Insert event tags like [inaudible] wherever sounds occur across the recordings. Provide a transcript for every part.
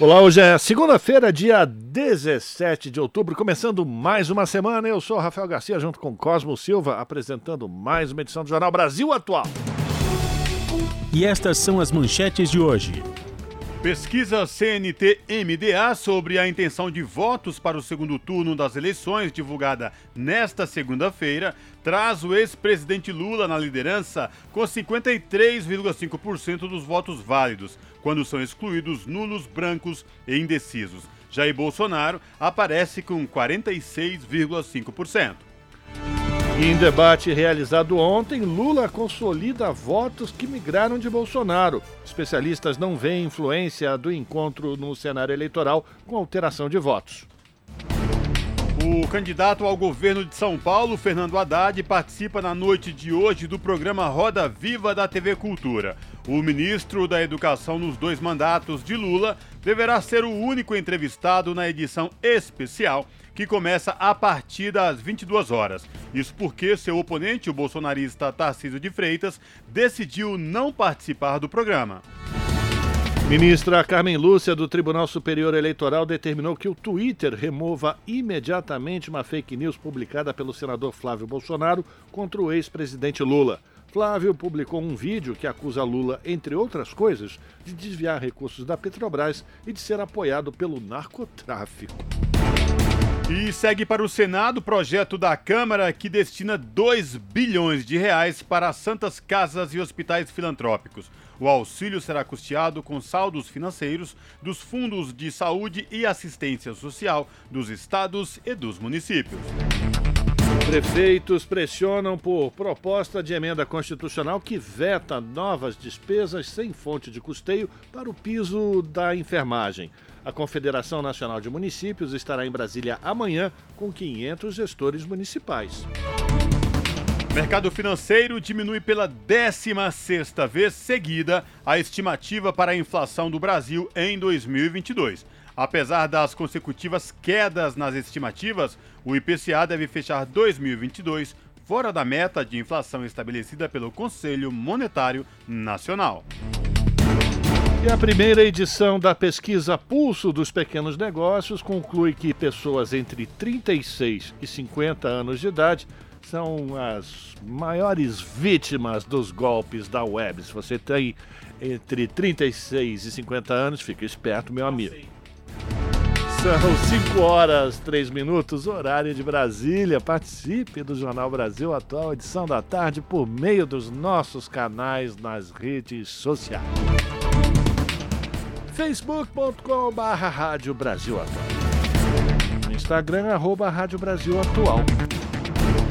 Olá, hoje é segunda-feira, dia 17 de outubro, começando mais uma semana. Eu sou Rafael Garcia, junto com Cosmo Silva, apresentando mais uma edição do Jornal Brasil Atual. E estas são as manchetes de hoje. Pesquisa CNT-MDA sobre a intenção de votos para o segundo turno das eleições, divulgada nesta segunda-feira, traz o ex-presidente Lula na liderança com 53,5% dos votos válidos, quando são excluídos nulos, brancos e indecisos. Jair Bolsonaro aparece com 46,5%. Em debate realizado ontem, Lula consolida votos que migraram de Bolsonaro. Especialistas não veem influência do encontro no cenário eleitoral com alteração de votos. O candidato ao governo de São Paulo, Fernando Haddad, participa na noite de hoje do programa Roda Viva da TV Cultura. O ministro da Educação nos dois mandatos de Lula deverá ser o único entrevistado na edição especial que começa a partir das 22 horas. Isso porque seu oponente, o bolsonarista Tarcísio de Freitas, decidiu não participar do programa. Ministra Carmen Lúcia, do Tribunal Superior Eleitoral, determinou que o Twitter remova imediatamente uma fake news publicada pelo senador Flávio Bolsonaro contra o ex-presidente Lula. Flávio publicou um vídeo que acusa Lula, entre outras coisas, de desviar recursos da Petrobras e de ser apoiado pelo narcotráfico. E segue para o Senado o projeto da Câmara que destina 2 bilhões de reais para santas casas e hospitais filantrópicos. O auxílio será custeado com saldos financeiros dos fundos de saúde e assistência social dos estados e dos municípios. Prefeitos pressionam por proposta de emenda constitucional que veta novas despesas sem fonte de custeio para o piso da enfermagem. A Confederação Nacional de Municípios estará em Brasília amanhã com 500 gestores municipais. Mercado financeiro diminui pela 16ª vez seguida a estimativa para a inflação do Brasil em 2022. Apesar das consecutivas quedas nas estimativas, o IPCA deve fechar 2022 fora da meta de inflação estabelecida pelo Conselho Monetário Nacional. E a primeira edição da pesquisa Pulso dos Pequenos Negócios conclui que pessoas entre 36 e 50 anos de idade são as maiores vítimas dos golpes da web. Se você tem entre 36 e 50 anos, fica esperto, meu amigo. São 5 horas, 3 minutos, horário de Brasília. Participe do Jornal Brasil Atual, edição da tarde, por meio dos nossos canais nas redes sociais facebook.com.br Rádio Brasil Atual. Instagram, arroba Rádio Brasil Atual.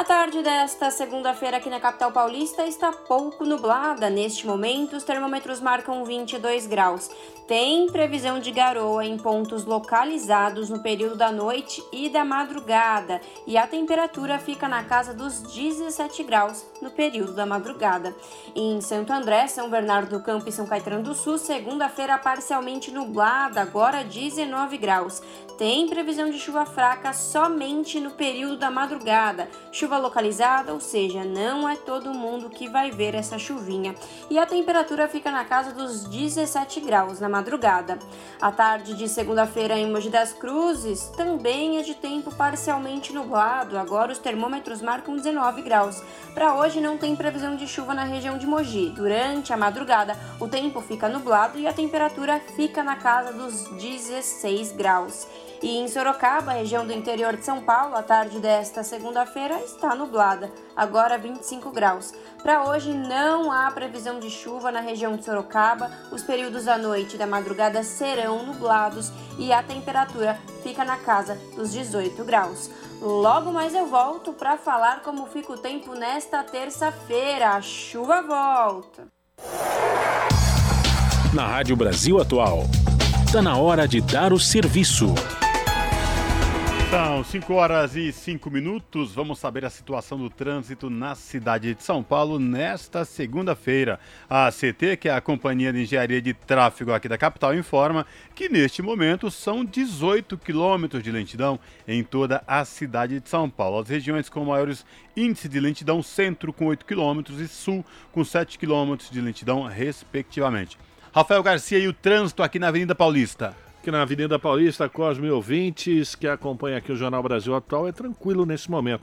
A tarde desta segunda-feira aqui na capital paulista está pouco nublada. Neste momento, os termômetros marcam 22 graus. Tem previsão de garoa em pontos localizados no período da noite e da madrugada, e a temperatura fica na casa dos 17 graus no período da madrugada. Em Santo André, São Bernardo do Campo e São Caetano do Sul, segunda-feira parcialmente nublada, agora 19 graus. Tem previsão de chuva fraca somente no período da madrugada. Chuva localizada, ou seja, não é todo mundo que vai ver essa chuvinha. E a temperatura fica na casa dos 17 graus na madrugada. A tarde de segunda-feira em Mogi das Cruzes também é de tempo parcialmente nublado. Agora os termômetros marcam 19 graus. Para hoje não tem previsão de chuva na região de Mogi. Durante a madrugada, o tempo fica nublado e a temperatura fica na casa dos 16 graus. E em Sorocaba, região do interior de São Paulo, a tarde desta segunda-feira está nublada, agora 25 graus. Para hoje não há previsão de chuva na região de Sorocaba. Os períodos da noite e da madrugada serão nublados e a temperatura fica na casa dos 18 graus. Logo mais eu volto para falar como fica o tempo nesta terça-feira. A chuva volta. Na Rádio Brasil Atual, está na hora de dar o serviço. São 5 horas e 5 minutos. Vamos saber a situação do trânsito na cidade de São Paulo nesta segunda-feira. A CT, que é a Companhia de Engenharia de Tráfego aqui da capital, informa que neste momento são 18 quilômetros de lentidão em toda a cidade de São Paulo. As regiões com maiores índices de lentidão, centro com 8 quilômetros e sul com 7 quilômetros de lentidão, respectivamente. Rafael Garcia e o trânsito aqui na Avenida Paulista. Aqui na Avenida Paulista, Cosme ouvintes que acompanha aqui o Jornal Brasil Atual, é tranquilo nesse momento.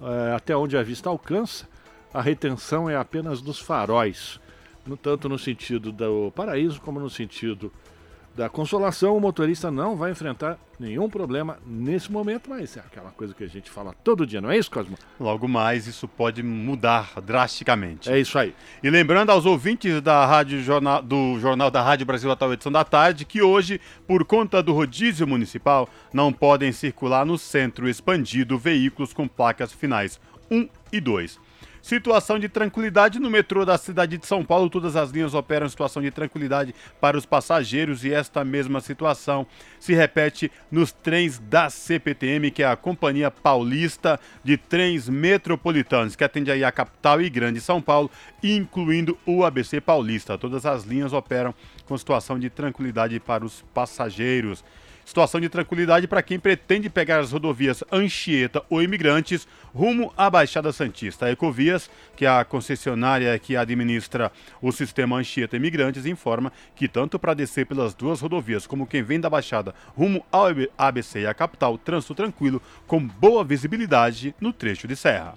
É, até onde a vista alcança, a retenção é apenas dos faróis, no, tanto no sentido do paraíso como no sentido da consolação, o motorista não vai enfrentar nenhum problema nesse momento, mas é aquela coisa que a gente fala todo dia, não é isso, Cosmo? Logo mais, isso pode mudar drasticamente. É isso aí. E lembrando aos ouvintes da Rádio Jornal, do Jornal da Rádio Brasil Atual Edição da Tarde que hoje, por conta do rodízio municipal, não podem circular no centro expandido veículos com placas finais 1 e 2. Situação de tranquilidade no metrô da cidade de São Paulo. Todas as linhas operam em situação de tranquilidade para os passageiros e esta mesma situação se repete nos trens da CPTM, que é a Companhia Paulista de Trens Metropolitanos, que atende aí a capital e grande São Paulo, incluindo o ABC Paulista. Todas as linhas operam com situação de tranquilidade para os passageiros. Situação de tranquilidade para quem pretende pegar as rodovias Anchieta ou Imigrantes rumo à Baixada Santista. A Ecovias, que é a concessionária que administra o sistema Anchieta Imigrantes, informa que tanto para descer pelas duas rodovias como quem vem da Baixada rumo ao ABC e à capital, trânsito tranquilo com boa visibilidade no trecho de serra.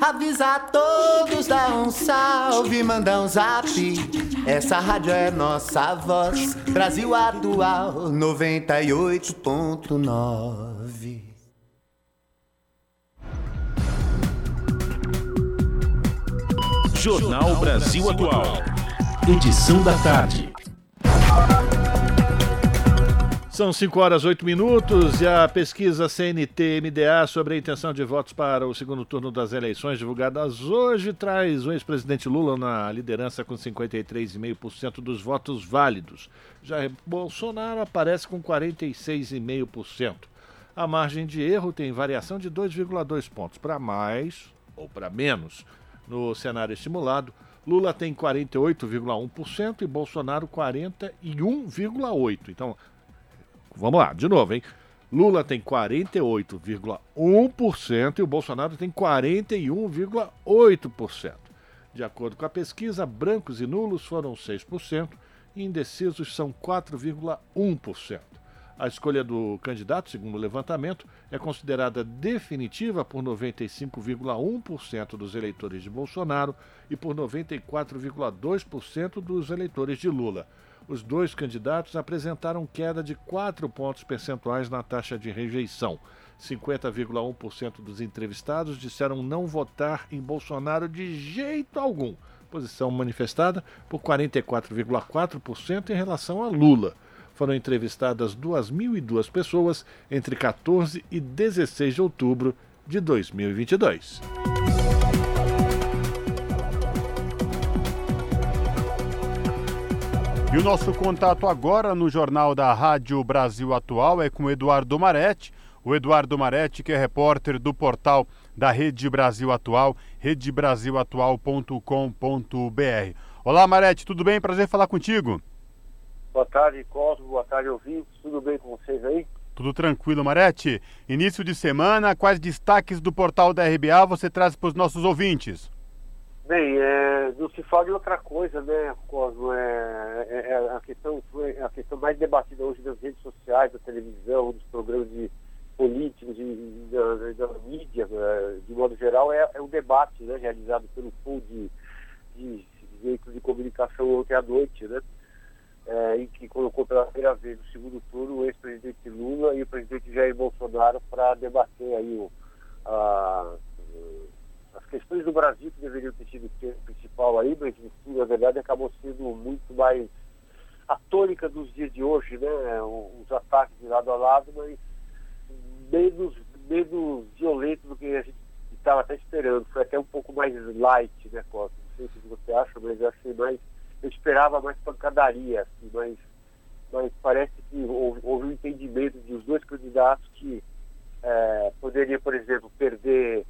Avisa a todos, dá um salve, manda um zap. Essa rádio é nossa voz. Brasil Atual 98.9. Jornal Brasil Atual. Edição da tarde. São 5 horas 8 minutos e a pesquisa CNT-MDA sobre a intenção de votos para o segundo turno das eleições divulgadas hoje traz o ex-presidente Lula na liderança com 53,5% dos votos válidos. Já Bolsonaro aparece com 46,5%. A margem de erro tem variação de 2,2 pontos para mais ou para menos. No cenário estimulado, Lula tem 48,1% e Bolsonaro 41,8%. Então, Vamos lá, de novo, hein? Lula tem 48,1% e o Bolsonaro tem 41,8%. De acordo com a pesquisa, brancos e nulos foram 6% e indecisos são 4,1%. A escolha do candidato, segundo o levantamento, é considerada definitiva por 95,1% dos eleitores de Bolsonaro e por 94,2% dos eleitores de Lula os dois candidatos apresentaram queda de 4 pontos percentuais na taxa de rejeição. 50,1% dos entrevistados disseram não votar em Bolsonaro de jeito algum, posição manifestada por 44,4% em relação a Lula. Foram entrevistadas 2.002 pessoas entre 14 e 16 de outubro de 2022. E o nosso contato agora no Jornal da Rádio Brasil Atual é com Eduardo Maretti. O Eduardo Maretti, que é repórter do portal da Rede Brasil Atual, redebrasilatual.com.br. Olá, Maretti, tudo bem? Prazer falar contigo. Boa tarde, Cosmo. Boa tarde, ouvintes. Tudo bem com vocês aí? Tudo tranquilo, Marete. Início de semana, quais destaques do portal da RBA você traz para os nossos ouvintes? Bem, é, não se fala de outra coisa, né, Cosmo? É, é, é a, questão, a questão mais debatida hoje nas redes sociais, da televisão, dos programas de políticos, de, da, da, mídia, é, de modo geral, é, é um debate né, realizado pelo pool de, de veículos de comunicação ontem à noite, né? É, em que colocou pela primeira vez no segundo turno o ex-presidente Lula e o presidente Jair Bolsonaro para debater aí o, a, as questões do Brasil que deveriam ter sido o principal aí, mas na verdade acabou sendo muito mais a tônica dos dias de hoje, né? Os ataques de lado a lado, mas menos, menos violento do que a gente estava até esperando. Foi até um pouco mais light, né, Costa? Não sei se você acha, mas eu achei mais. Eu esperava mais pancadaria, assim, mas, mas parece que houve, houve um entendimento de os dois candidatos que é, poderia, por exemplo, perder,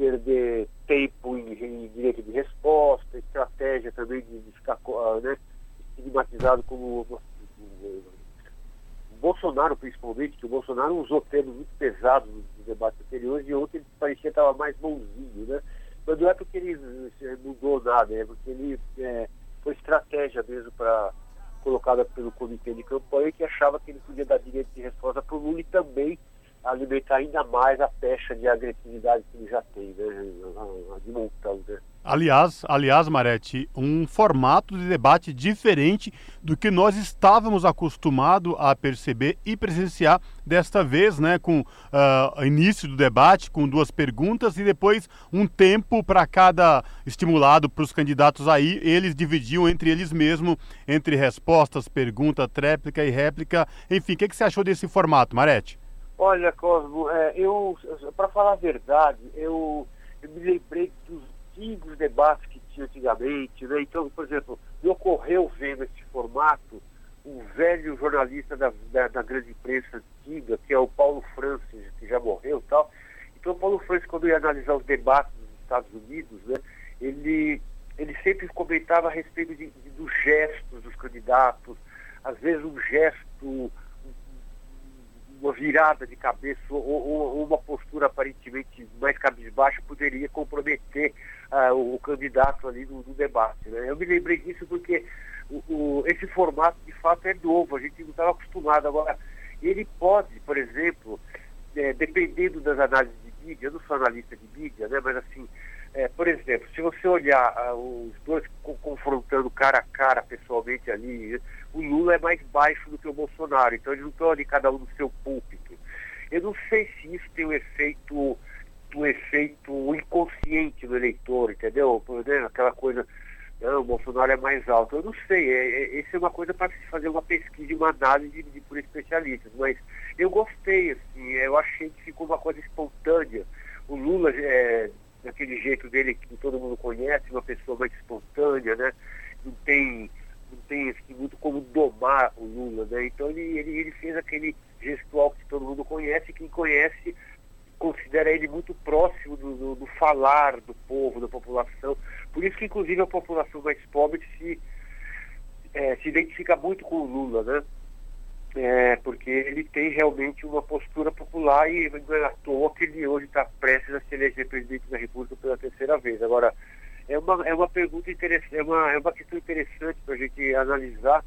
perder tempo em, em, direito de resposta, estratégia também de, de ficar né, estigmatizado como Bolsonaro, principalmente, que o Bolsonaro usou termos muito pesados nos debates anteriores e ontem ele parecia que estava mais bonzinho, né? Mas não é porque ele mudou nada, é porque ele é, foi estratégia mesmo para colocada pelo comitê de campanha que achava que ele podia dar direito de resposta para o Lula e também alimentar ainda mais a pecha de agressividade que ele já tem, né? De montão, né? Aliás, aliás, Marete, um formato de debate diferente do que nós estávamos acostumados a perceber e presenciar desta vez, né, com uh, início do debate, com duas perguntas e depois um tempo para cada estimulado para os candidatos aí, eles dividiam entre eles mesmos, entre respostas, pergunta, tréplica e réplica. Enfim, o que, que você achou desse formato, Marete? Olha, Cosmo, é, eu, para falar a verdade, eu, eu me lembrei dos antigos debates que tinha antigamente, né? Então, por exemplo, me ocorreu vendo esse formato um velho jornalista da, da, da, grande imprensa antiga, que é o Paulo Francis, que já morreu e tal. Então, o Paulo Francis, quando ia analisar os debates dos Estados Unidos, né, ele, ele sempre comentava a respeito de, de, dos gestos dos candidatos, às vezes um gesto uma virada de cabeça ou, ou, ou, uma postura aparentemente mais cabisbaixa poderia comprometer uh, o, candidato ali no debate. Né? Eu me lembrei disso porque o, o, esse formato de fato é novo, a gente não estava acostumado. Agora, ele pode, por exemplo, é, dependendo das análises de mídia, eu não sou analista de mídia, né, mas assim, é, por exemplo, se você olhar uh, os dois co confrontando cara a cara pessoalmente ali, o Lula é mais baixo do que o Bolsonaro, então eles não estão ali cada um no seu púlpito. Eu não sei se isso tem um efeito, um efeito inconsciente no eleitor, entendeu? Aquela coisa, não, o Bolsonaro é mais alto. Eu não sei, é, é, isso é uma coisa para se fazer uma pesquisa, uma análise de, de por especialistas, mas eu gostei, assim, eu achei que ficou uma coisa espontânea. O Lula é, daquele jeito dele que todo mundo conhece, uma pessoa mais espontânea, né? Não tem, não tem assim, muito como domar o Lula, né? Então ele, ele, ele fez aquele gestual que todo mundo conhece, quem conhece considera ele muito próximo do, do, do, falar do povo, da população. Por isso que inclusive a população mais pobre se, é, se identifica muito com o Lula, né? é, porque ele tem realmente uma postura popular e não é à toa que ele hoje está prestes a se eleger presidente da República pela terceira vez. Agora, é uma, é uma pergunta interessante, é uma, é uma questão interessante para a gente analisar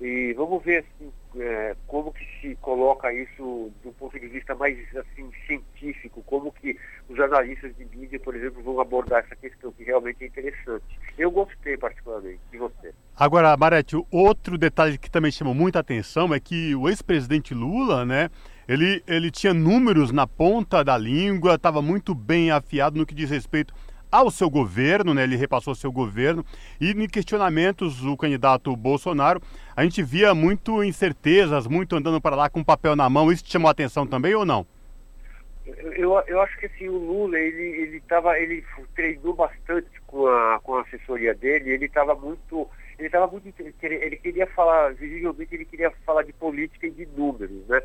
e vamos ver assim, é, como que se coloca isso do ponto de vista mais assim, científico, como que os analistas de mídia, por exemplo, vão abordar essa questão, que realmente é interessante. Eu gostei particularmente de você. Agora, Marete, outro detalhe que também chamou muita atenção é que o ex-presidente Lula, né, ele, ele tinha números na ponta da língua, estava muito bem afiado no que diz respeito ao seu governo, né? Ele repassou seu governo e em questionamentos o candidato Bolsonaro, a gente via muito incertezas, muito andando para lá com papel na mão. Isso te chamou a atenção também ou não? Eu, eu acho que assim, o Lula, ele, ele, tava, ele treinou bastante com a, com a assessoria dele, ele estava muito. Ele estava muito. Ele queria falar, visivelmente ele queria falar de política e de números, né?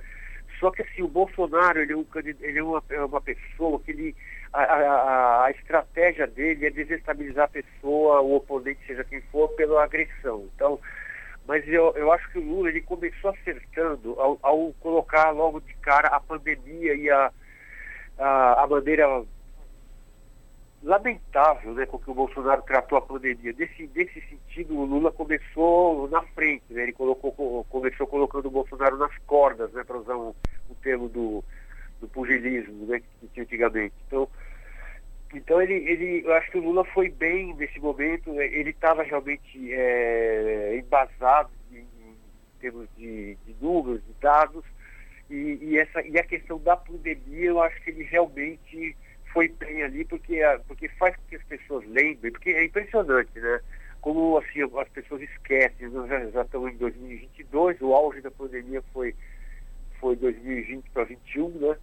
Só que assim, o Bolsonaro, ele é, um, ele é uma, é uma pessoa que ele a, a, a, estratégia dele é desestabilizar a pessoa, o oponente, seja quem for, pela agressão. Então, mas eu, eu acho que o Lula ele começou acertando ao, ao colocar logo de cara a pandemia e a, a, a maneira lamentável né, com que o Bolsonaro tratou a pandemia. Desse, desse sentido, o Lula começou na frente, né, ele colocou, começou colocando o Bolsonaro nas cordas, né, para usar um, um termo do, do pugilismo né, que tinha antigamente. Então, então ele, ele, eu acho que o Lula foi bem nesse momento, né? ele estava realmente é, embasado em, em termos de, de, números, de dados, e, e, essa, e a questão da pandemia, eu acho que ele realmente foi bem ali, porque, porque faz com que as pessoas lembrem, porque é impressionante, né? Como assim, as pessoas esquecem, nós já, já estamos em 2022, o auge da pandemia foi, foi 2020 para 2021, né?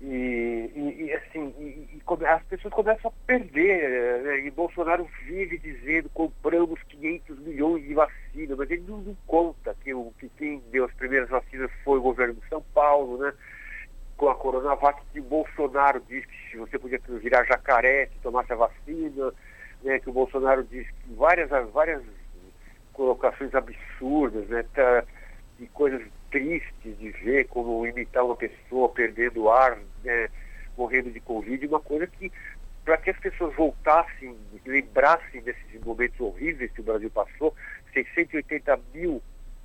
E, e, e assim, e, as pessoas começam a perder. Né? E Bolsonaro vive dizendo compramos 500 milhões de vacinas, mas ele não, não conta que, o, que quem deu as primeiras vacinas foi o governo de São Paulo, né? Com a Coronavac, que o Bolsonaro disse que você podia virar jacaré se tomasse a vacina, né? Que o Bolsonaro disse que várias, várias colocações absurdas, né? Tá, de coisas tristes de ver como imitar uma pessoa perdendo o ar, né, morrendo de Covid, uma coisa que, para que as pessoas voltassem, lembrassem desses momentos horríveis que o Brasil passou, 680 mil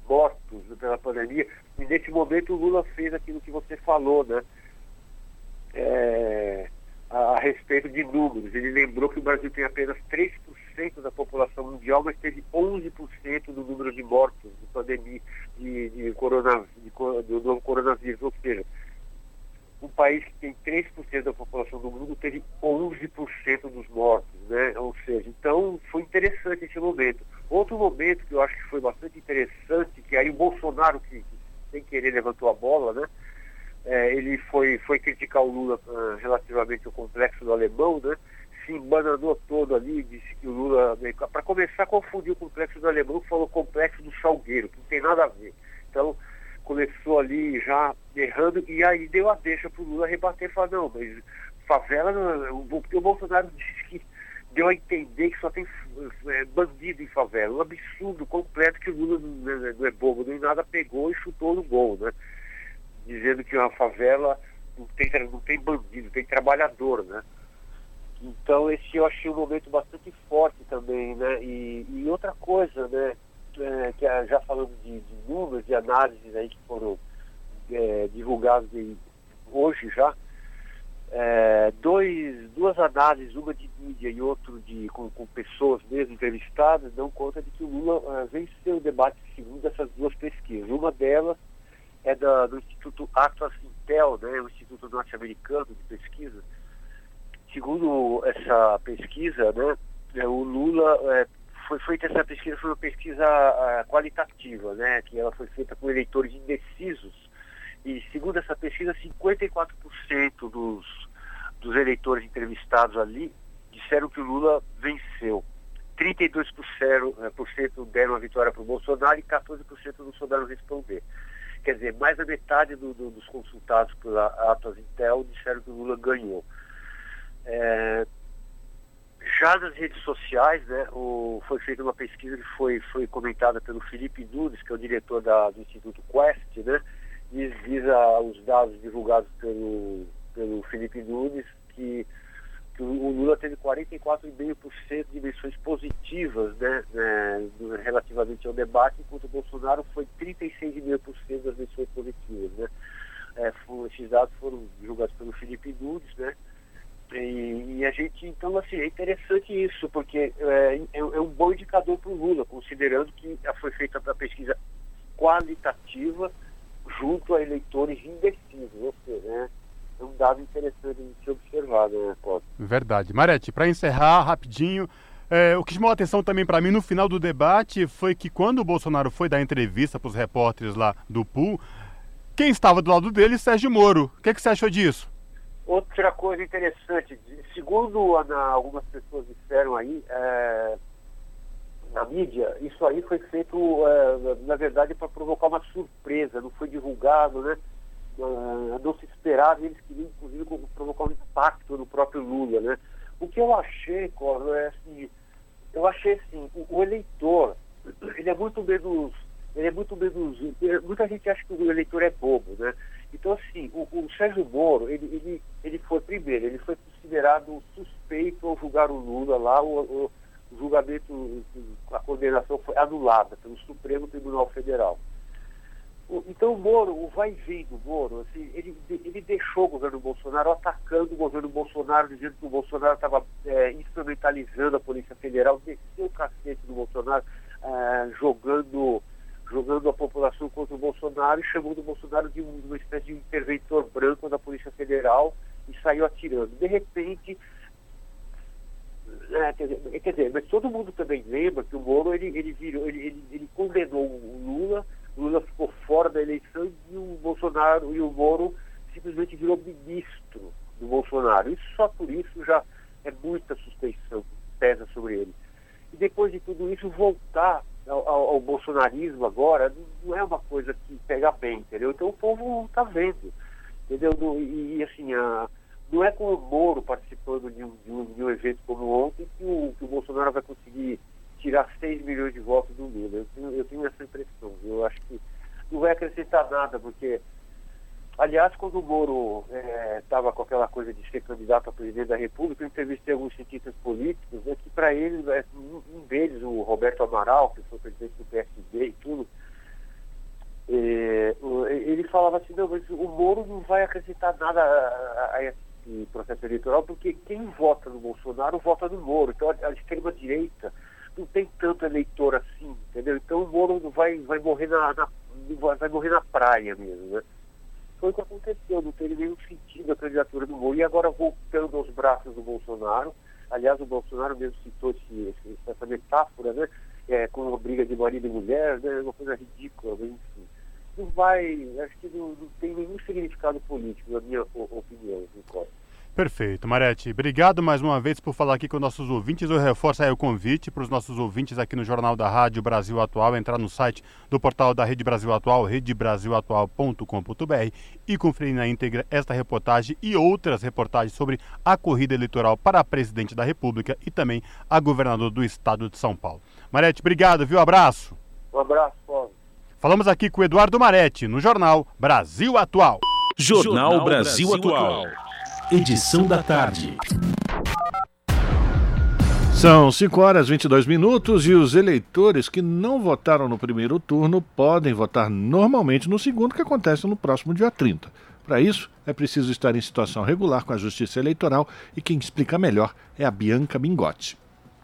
mortos pela pandemia, e nesse momento o Lula fez aquilo que você falou, né? É, a, a respeito de números. Ele lembrou que o Brasil tem apenas 3% da população mundial, mas teve 11% do número de mortos de pandemia, de, de, corona, de, do novo coronavírus. Ou seja, um país que tem 3% da população do mundo teve 11% dos mortos, né? Ou seja, então foi interessante esse momento. Outro momento que eu acho que foi bastante interessante, que aí o Bolsonaro, que, sem querer levantou a bola, né? É, ele foi, foi criticar o Lula uh, relativamente ao complexo do alemão, né? se embananou todo ali, disse para começar, confundiu o complexo do alemão, falou complexo do Salgueiro, que não tem nada a ver. Então, começou ali já errando, e aí deu a deixa para o Lula rebater e falar, não, mas favela, porque o Bolsonaro disse que deu a entender que só tem é, bandido em favela. Um absurdo completo que o Lula não, é bobo nem nada, pegou e chutou no gol, né? Dizendo que uma favela não tem, não tem bandido, tem trabalhador, né? Então esse eu achei um momento bastante também, né? E, e outra coisa, né? É, que já falando de, de, números, de análises aí que foram é, divulgadas hoje já, é, dois, duas análises, uma de mídia e outra de, com, com, pessoas mesmo entrevistadas, dão conta de que o Lula é, venceu o debate segundo essas duas pesquisas. Uma delas é da, do Instituto Atlas Intel, né, o Instituto Norte-Americano de Pesquisa, segundo essa pesquisa, né, o Lula é, foi feita essa pesquisa foi uma pesquisa uh, qualitativa, né, que ela foi feita com eleitores indecisos e segundo essa pesquisa 54% dos dos eleitores entrevistados ali disseram que o Lula venceu. 32% é, deram a vitória para o Bolsonaro e 14% não souberam responder. Quer dizer, mais da metade do, do, dos consultados pela Atlas Intel disseram que o Lula ganhou. É, já nas redes sociais, né, o, foi feita uma pesquisa que foi, foi comentada pelo Felipe Nunes, que é o diretor da, do Instituto Quest, né, e visa os dados divulgados pelo, pelo Felipe Nunes, que, que o Lula teve 44,5% de menções positivas né, né, relativamente ao debate, enquanto o Bolsonaro foi 36,5% das menções positivas. Né. É, esses dados foram divulgados pelo Felipe Nunes, né, e, e, a gente, então, assim, é interessante isso, porque é, é, é um bom indicador para o Lula, considerando que foi feita a pesquisa qualitativa junto a eleitores indecisos, né, é um dado interessante de ser observado, né, Paulo? Verdade. Marete, para encerrar rapidinho, é, o que chamou a atenção também para mim no final do debate foi que quando o Bolsonaro foi dar entrevista para os repórteres lá do PUL, quem estava do lado dele, Sérgio Moro. O que, que você achou disso? Outra coisa interessante, segundo algumas pessoas disseram aí, é, na mídia, isso aí foi feito, é, na verdade, para provocar uma surpresa, não foi divulgado, né? Uh, não se esperava, eles queriam, inclusive, provocar um impacto no próprio Lula, né? O que eu achei, Coro, é assim, eu achei assim, o, o eleitor, ele é muito menos ele é muito menos. Muita gente acha que o eleitor é bobo, né? Então, assim, o, o Sérgio Moro, ele, ele, ele foi, primeiro, ele foi considerado suspeito ao julgar o Lula lá, o, o, julgamento, a condenação foi anulada pelo Supremo Tribunal Federal. Então o Moro, o vai e vem do Moro, assim, ele, ele deixou o governo Bolsonaro atacando o governo Bolsonaro, dizendo que o Bolsonaro estava é, instrumentalizando a Polícia Federal, desceu o cacete do Bolsonaro, é, jogando jogando a população contra o Bolsonaro e chamando o Bolsonaro de uma espécie de interventor branco da Polícia Federal e saiu atirando. De repente, é, quer, dizer, quer, dizer, mas todo mundo também lembra que o Moro ele, ele, virou, ele, ele, ele condenou o Lula, o Lula ficou fora da eleição e o Bolsonaro e o Moro simplesmente virou ministro do Bolsonaro. Isso só por isso já é muita suspeição pesa sobre ele. E depois de tudo isso, voltar ao, ao, bolsonarismo agora não é uma coisa que pega bem, entendeu? Então o povo está vendo, entendeu? E, assim, a, não é com o Moro participando de um, de um, de um evento como ontem que o, que o, Bolsonaro vai conseguir tirar 6 milhões de votos do Lula. Eu tenho, eu tenho essa impressão. Eu acho que não vai acrescentar nada, porque Aliás, quando o Moro estava é, com aquela coisa de ser candidato a presidente da República, eu entrevistei alguns cientistas políticos, né, que para eles, é, um deles, o Roberto Amaral, que foi presidente do PSD e tudo, é, ele falava assim, não, mas o Moro não vai acrescentar nada a, a esse processo eleitoral, porque quem vota no Bolsonaro vota no Moro. Então a, a extrema-direita não tem tanto eleitor assim, entendeu? Então o Moro vai, vai, morrer na, na vai morrer na praia mesmo, né? Foi o que aconteceu, não teve nenhum sentido a candidatura do Moro. E agora voltando aos braços do Bolsonaro, aliás, o Bolsonaro mesmo citou esse, essa metáfora, né? É, com uma briga de marido e mulher, né? Uma coisa ridícula, mas enfim. Não vai, acho que não, não tem nenhum significado político, na minha opinião, Costa. Perfeito. Marete, obrigado mais uma vez por falar aqui com nossos ouvintes. Eu reforço aí o convite para os nossos ouvintes aqui no Jornal da Rádio Brasil Atual, entrar no site do portal da Rede Brasil Atual, redebrasilatual.com.br e conferir na íntegra esta reportagem e outras reportagens sobre a corrida eleitoral para presidente da República e também a governador do estado de São Paulo. Marete, obrigado, viu? Abraço. Um abraço, Paulo. Falamos aqui com o Eduardo Marete, no Jornal Brasil Atual. Jornal Brasil, Brasil Atual edição da tarde. São 5 horas e 22 minutos e os eleitores que não votaram no primeiro turno podem votar normalmente no segundo, que acontece no próximo dia 30. Para isso, é preciso estar em situação regular com a Justiça Eleitoral e quem explica melhor é a Bianca Mingotti.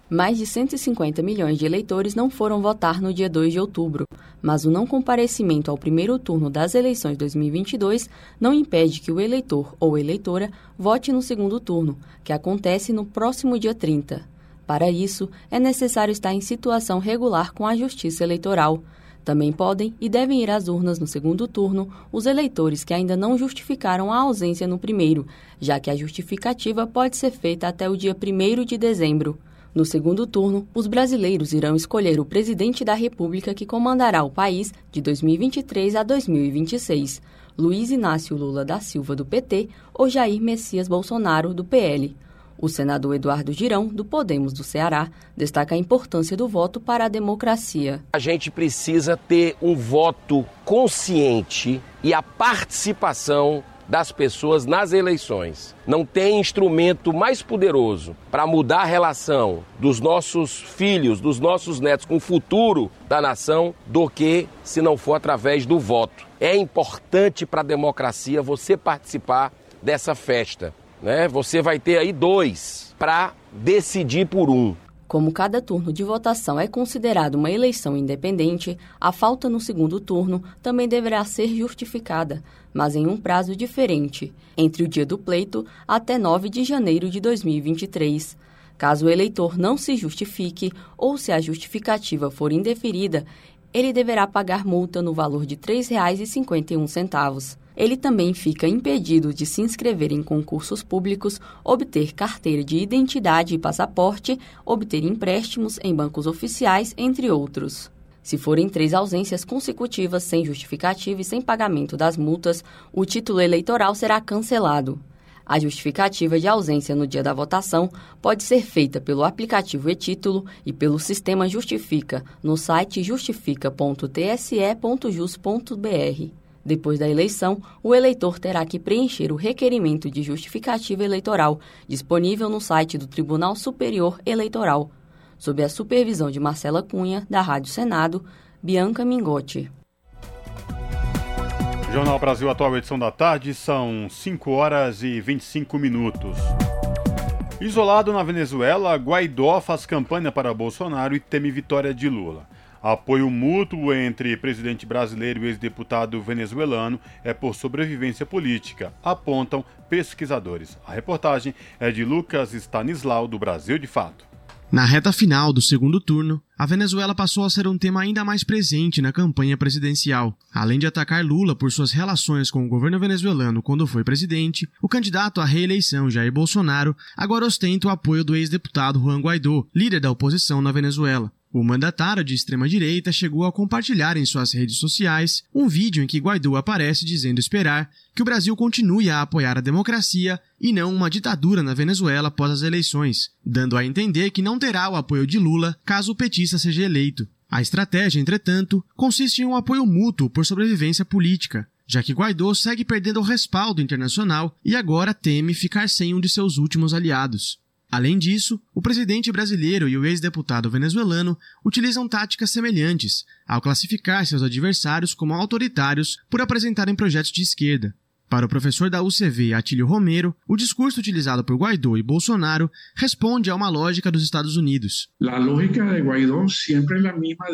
Mais de 150 milhões de eleitores não foram votar no dia 2 de outubro, mas o não comparecimento ao primeiro turno das eleições 2022 não impede que o eleitor ou eleitora vote no segundo turno, que acontece no próximo dia 30. Para isso, é necessário estar em situação regular com a Justiça Eleitoral. Também podem e devem ir às urnas no segundo turno os eleitores que ainda não justificaram a ausência no primeiro, já que a justificativa pode ser feita até o dia 1 de dezembro. No segundo turno, os brasileiros irão escolher o presidente da República que comandará o país de 2023 a 2026, Luiz Inácio Lula da Silva, do PT, ou Jair Messias Bolsonaro, do PL. O senador Eduardo Girão, do Podemos do Ceará, destaca a importância do voto para a democracia. A gente precisa ter um voto consciente e a participação das pessoas nas eleições. Não tem instrumento mais poderoso para mudar a relação dos nossos filhos, dos nossos netos com o futuro da nação do que se não for através do voto. É importante para a democracia você participar dessa festa. Né? Você vai ter aí dois para decidir por um. Como cada turno de votação é considerado uma eleição independente, a falta no segundo turno também deverá ser justificada, mas em um prazo diferente, entre o dia do pleito até 9 de janeiro de 2023. Caso o eleitor não se justifique ou se a justificativa for indeferida, ele deverá pagar multa no valor de R$ 3,51 ele também fica impedido de se inscrever em concursos públicos, obter carteira de identidade e passaporte, obter empréstimos em bancos oficiais, entre outros. Se forem três ausências consecutivas sem justificativa e sem pagamento das multas, o título eleitoral será cancelado. A justificativa de ausência no dia da votação pode ser feita pelo aplicativo e-título e pelo sistema Justifica no site justifica.tse.jus.br. Depois da eleição, o eleitor terá que preencher o requerimento de justificativa eleitoral, disponível no site do Tribunal Superior Eleitoral, sob a supervisão de Marcela Cunha, da Rádio Senado, Bianca Mingotti. Jornal Brasil Atual, edição da tarde, são 5 horas e 25 minutos. Isolado na Venezuela, Guaidó faz campanha para Bolsonaro e teme vitória de Lula. Apoio mútuo entre presidente brasileiro e ex-deputado venezuelano é por sobrevivência política, apontam pesquisadores. A reportagem é de Lucas Stanislau, do Brasil de Fato. Na reta final do segundo turno, a Venezuela passou a ser um tema ainda mais presente na campanha presidencial. Além de atacar Lula por suas relações com o governo venezuelano quando foi presidente, o candidato à reeleição Jair Bolsonaro agora ostenta o apoio do ex-deputado Juan Guaidó, líder da oposição na Venezuela. O mandatário de extrema-direita chegou a compartilhar em suas redes sociais um vídeo em que Guaidó aparece dizendo esperar que o Brasil continue a apoiar a democracia e não uma ditadura na Venezuela após as eleições, dando a entender que não terá o apoio de Lula caso o petista seja eleito. A estratégia, entretanto, consiste em um apoio mútuo por sobrevivência política, já que Guaidó segue perdendo o respaldo internacional e agora teme ficar sem um de seus últimos aliados. Além disso, o presidente brasileiro e o ex-deputado venezuelano utilizam táticas semelhantes ao classificar seus adversários como autoritários por apresentarem projetos de esquerda. Para o professor da UCV, Atílio Romero, o discurso utilizado por Guaidó e Bolsonaro responde a uma lógica dos Estados Unidos. A lógica de Guaidó sempre é a mesma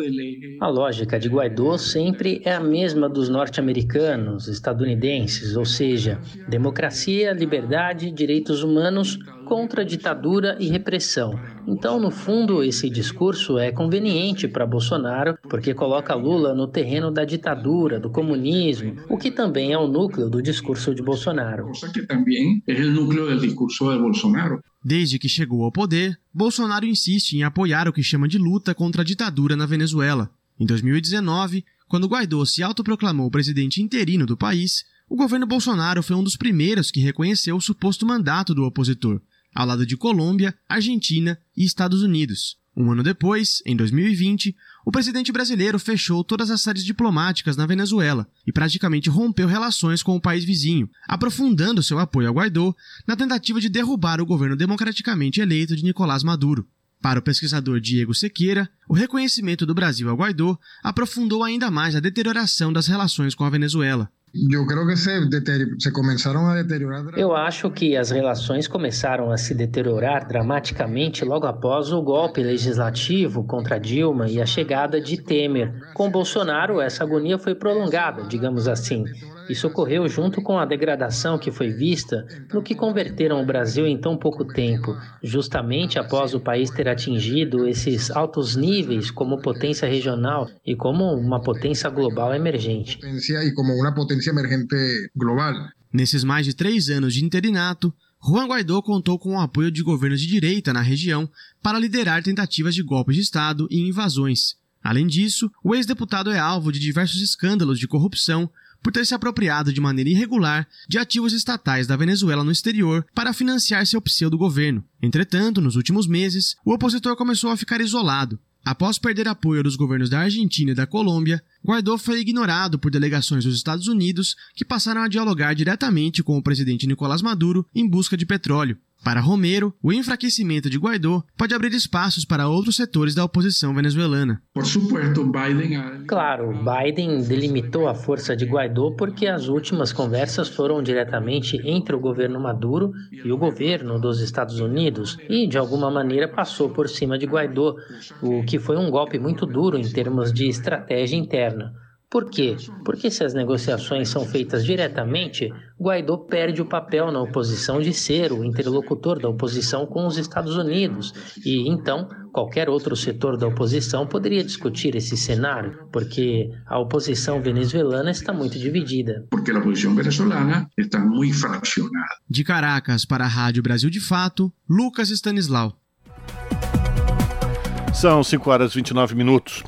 A lógica de Guaidó sempre é a mesma dos norte-americanos, estadunidenses, ou seja, democracia, liberdade, direitos humanos contra a ditadura e repressão. Então, no fundo, esse discurso é conveniente para Bolsonaro, porque coloca Lula no terreno da ditadura, do comunismo, o que também é o núcleo do discurso de Bolsonaro. que também é o núcleo do discurso de Bolsonaro. Desde que chegou ao poder, Bolsonaro insiste em apoiar o que chama de luta contra a ditadura na Venezuela. Em 2019, quando Guaidó se autoproclamou presidente interino do país, o governo Bolsonaro foi um dos primeiros que reconheceu o suposto mandato do opositor, ao lado de Colômbia, Argentina e Estados Unidos. Um ano depois, em 2020, o presidente brasileiro fechou todas as séries diplomáticas na Venezuela e praticamente rompeu relações com o país vizinho, aprofundando seu apoio a Guaidó na tentativa de derrubar o governo democraticamente eleito de Nicolás Maduro. Para o pesquisador Diego Sequeira, o reconhecimento do Brasil a Guaidó aprofundou ainda mais a deterioração das relações com a Venezuela. Eu creio que se, se começaram a deteriorar. Eu acho que as relações começaram a se deteriorar dramaticamente logo após o golpe legislativo contra Dilma e a chegada de Temer. Com Bolsonaro, essa agonia foi prolongada, digamos assim. Isso ocorreu junto com a degradação que foi vista no que converteram o Brasil em tão pouco tempo, justamente após o país ter atingido esses altos níveis como potência regional e como uma potência global emergente. E como uma potência emergente global. Nesses mais de três anos de interinato, Juan Guaidó contou com o apoio de governos de direita na região para liderar tentativas de golpes de Estado e invasões. Além disso, o ex-deputado é alvo de diversos escândalos de corrupção por ter se apropriado de maneira irregular de ativos estatais da Venezuela no exterior para financiar seu pseudo-governo. Entretanto, nos últimos meses, o opositor começou a ficar isolado. Após perder apoio dos governos da Argentina e da Colômbia, Guaidó foi ignorado por delegações dos Estados Unidos que passaram a dialogar diretamente com o presidente Nicolás Maduro em busca de petróleo. Para Romero, o enfraquecimento de Guaidó pode abrir espaços para outros setores da oposição venezuelana. Por supuesto, Biden. Claro, Biden delimitou a força de Guaidó porque as últimas conversas foram diretamente entre o governo Maduro e o governo dos Estados Unidos e, de alguma maneira, passou por cima de Guaidó, o que foi um golpe muito duro em termos de estratégia interna. Por quê? Porque se as negociações são feitas diretamente, Guaidó perde o papel na oposição de ser o interlocutor da oposição com os Estados Unidos, e então qualquer outro setor da oposição poderia discutir esse cenário, porque a oposição venezuelana está muito dividida. Porque a oposição venezuelana está muito fraccionada. De Caracas para a Rádio Brasil de Fato, Lucas Stanislau. São 5 horas e 29 minutos.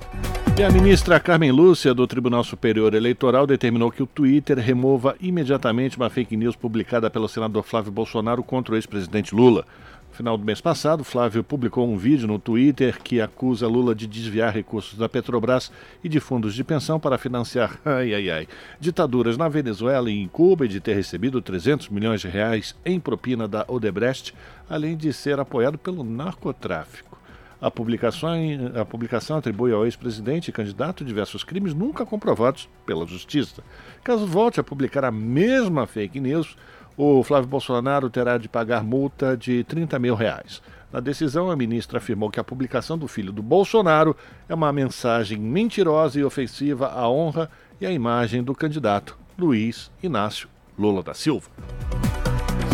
E a ministra Carmen Lúcia, do Tribunal Superior Eleitoral, determinou que o Twitter remova imediatamente uma fake news publicada pelo senador Flávio Bolsonaro contra o ex-presidente Lula. No final do mês passado, Flávio publicou um vídeo no Twitter que acusa Lula de desviar recursos da Petrobras e de fundos de pensão para financiar, [laughs] ai, ai, ai, ditaduras na Venezuela e em Cuba e de ter recebido 300 milhões de reais em propina da Odebrecht, além de ser apoiado pelo narcotráfico. A publicação, a publicação atribui ao ex-presidente e candidato diversos crimes nunca comprovados pela justiça. Caso volte a publicar a mesma fake news, o Flávio Bolsonaro terá de pagar multa de 30 mil reais. Na decisão, a ministra afirmou que a publicação do filho do Bolsonaro é uma mensagem mentirosa e ofensiva à honra e à imagem do candidato Luiz Inácio Lula da Silva.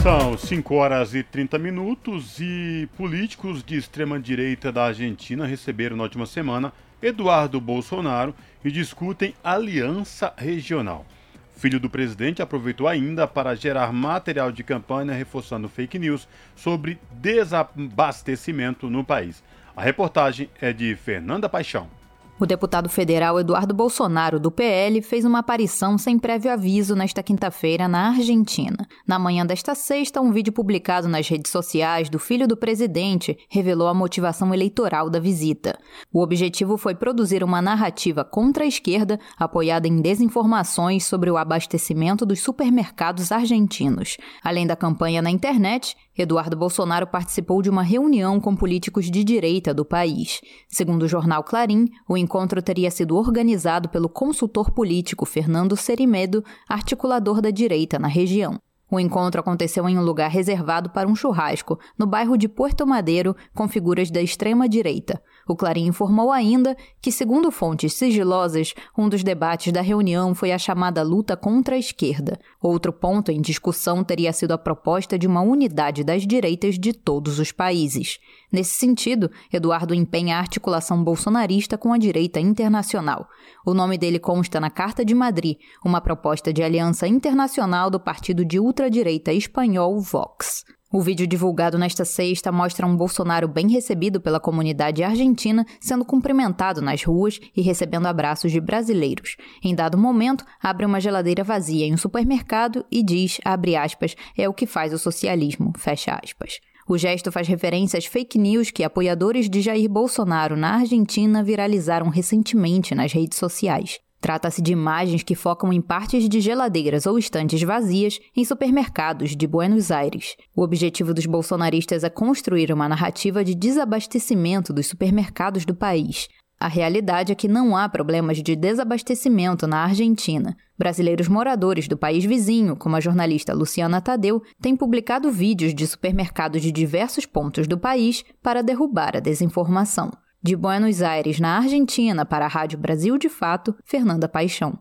São 5 horas e 30 minutos e políticos de extrema-direita da Argentina receberam na última semana Eduardo Bolsonaro e discutem aliança regional. Filho do presidente aproveitou ainda para gerar material de campanha reforçando fake news sobre desabastecimento no país. A reportagem é de Fernanda Paixão. O deputado federal Eduardo Bolsonaro, do PL, fez uma aparição sem prévio aviso nesta quinta-feira na Argentina. Na manhã desta sexta, um vídeo publicado nas redes sociais do filho do presidente revelou a motivação eleitoral da visita. O objetivo foi produzir uma narrativa contra a esquerda, apoiada em desinformações sobre o abastecimento dos supermercados argentinos. Além da campanha na internet, Eduardo Bolsonaro participou de uma reunião com políticos de direita do país. Segundo o jornal Clarim, o encontro teria sido organizado pelo consultor político Fernando Serimedo, articulador da direita na região. O encontro aconteceu em um lugar reservado para um churrasco, no bairro de Porto Madeiro, com figuras da extrema-direita. O Clarim informou ainda que, segundo fontes sigilosas, um dos debates da reunião foi a chamada luta contra a esquerda. Outro ponto em discussão teria sido a proposta de uma unidade das direitas de todos os países. Nesse sentido, Eduardo empenha a articulação bolsonarista com a direita internacional. O nome dele consta na Carta de Madrid, uma proposta de aliança internacional do partido de ultradireita espanhol Vox. O vídeo divulgado nesta sexta mostra um Bolsonaro bem recebido pela comunidade argentina, sendo cumprimentado nas ruas e recebendo abraços de brasileiros. Em dado momento, abre uma geladeira vazia em um supermercado e diz, aspas, é o que faz o socialismo. O gesto faz referência às fake news que apoiadores de Jair Bolsonaro na Argentina viralizaram recentemente nas redes sociais. Trata-se de imagens que focam em partes de geladeiras ou estantes vazias em supermercados de Buenos Aires. O objetivo dos bolsonaristas é construir uma narrativa de desabastecimento dos supermercados do país. A realidade é que não há problemas de desabastecimento na Argentina. Brasileiros moradores do país vizinho, como a jornalista Luciana Tadeu, têm publicado vídeos de supermercados de diversos pontos do país para derrubar a desinformação. De Buenos Aires, na Argentina, para a Rádio Brasil de Fato, Fernanda Paixão.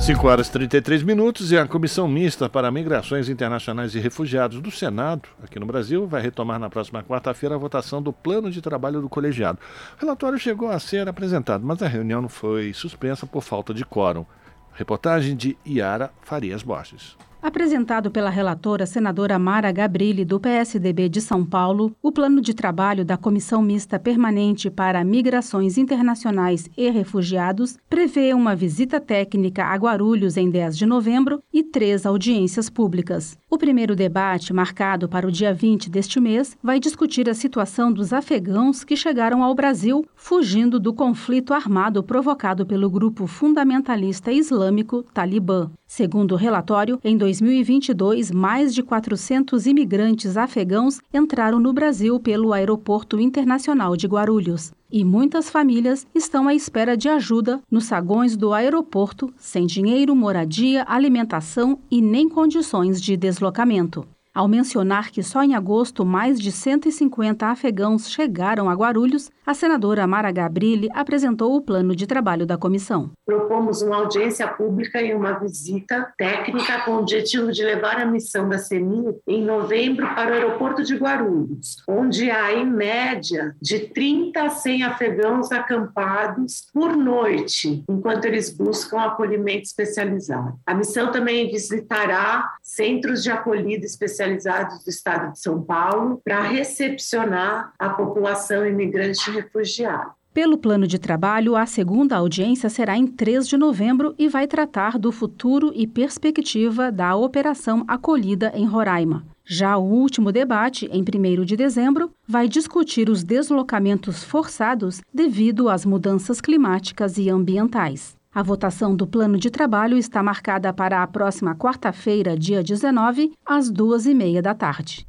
5 horas e 33 minutos e a Comissão Mista para Migrações Internacionais e Refugiados do Senado, aqui no Brasil, vai retomar na próxima quarta-feira a votação do plano de trabalho do colegiado. O relatório chegou a ser apresentado, mas a reunião foi suspensa por falta de quórum. Reportagem de Iara Farias Borges. Apresentado pela relatora senadora Mara Gabrilli, do PSDB de São Paulo, o plano de trabalho da Comissão Mista Permanente para Migrações Internacionais e Refugiados prevê uma visita técnica a Guarulhos em 10 de novembro e três audiências públicas. O primeiro debate, marcado para o dia 20 deste mês, vai discutir a situação dos afegãos que chegaram ao Brasil fugindo do conflito armado provocado pelo grupo fundamentalista islâmico Talibã. Segundo o relatório, em 2022, mais de 400 imigrantes afegãos entraram no Brasil pelo Aeroporto Internacional de Guarulhos. E muitas famílias estão à espera de ajuda nos sagões do aeroporto, sem dinheiro, moradia, alimentação e nem condições de deslocamento ao mencionar que só em agosto mais de 150 afegãos chegaram a Guarulhos, a senadora Mara Gabrilli apresentou o plano de trabalho da comissão. Propomos uma audiência pública e uma visita técnica com o objetivo de levar a missão da CEMI em novembro para o aeroporto de Guarulhos, onde há, em média, de 30 a 100 afegãos acampados por noite, enquanto eles buscam acolhimento especializado. A missão também visitará centros de acolhida especializados do Estado de São Paulo para recepcionar a população imigrante refugiada. Pelo plano de trabalho, a segunda audiência será em 3 de novembro e vai tratar do futuro e perspectiva da operação acolhida em Roraima. Já o último debate, em 1 de dezembro, vai discutir os deslocamentos forçados devido às mudanças climáticas e ambientais. A votação do plano de trabalho está marcada para a próxima quarta-feira, dia 19, às duas e meia da tarde.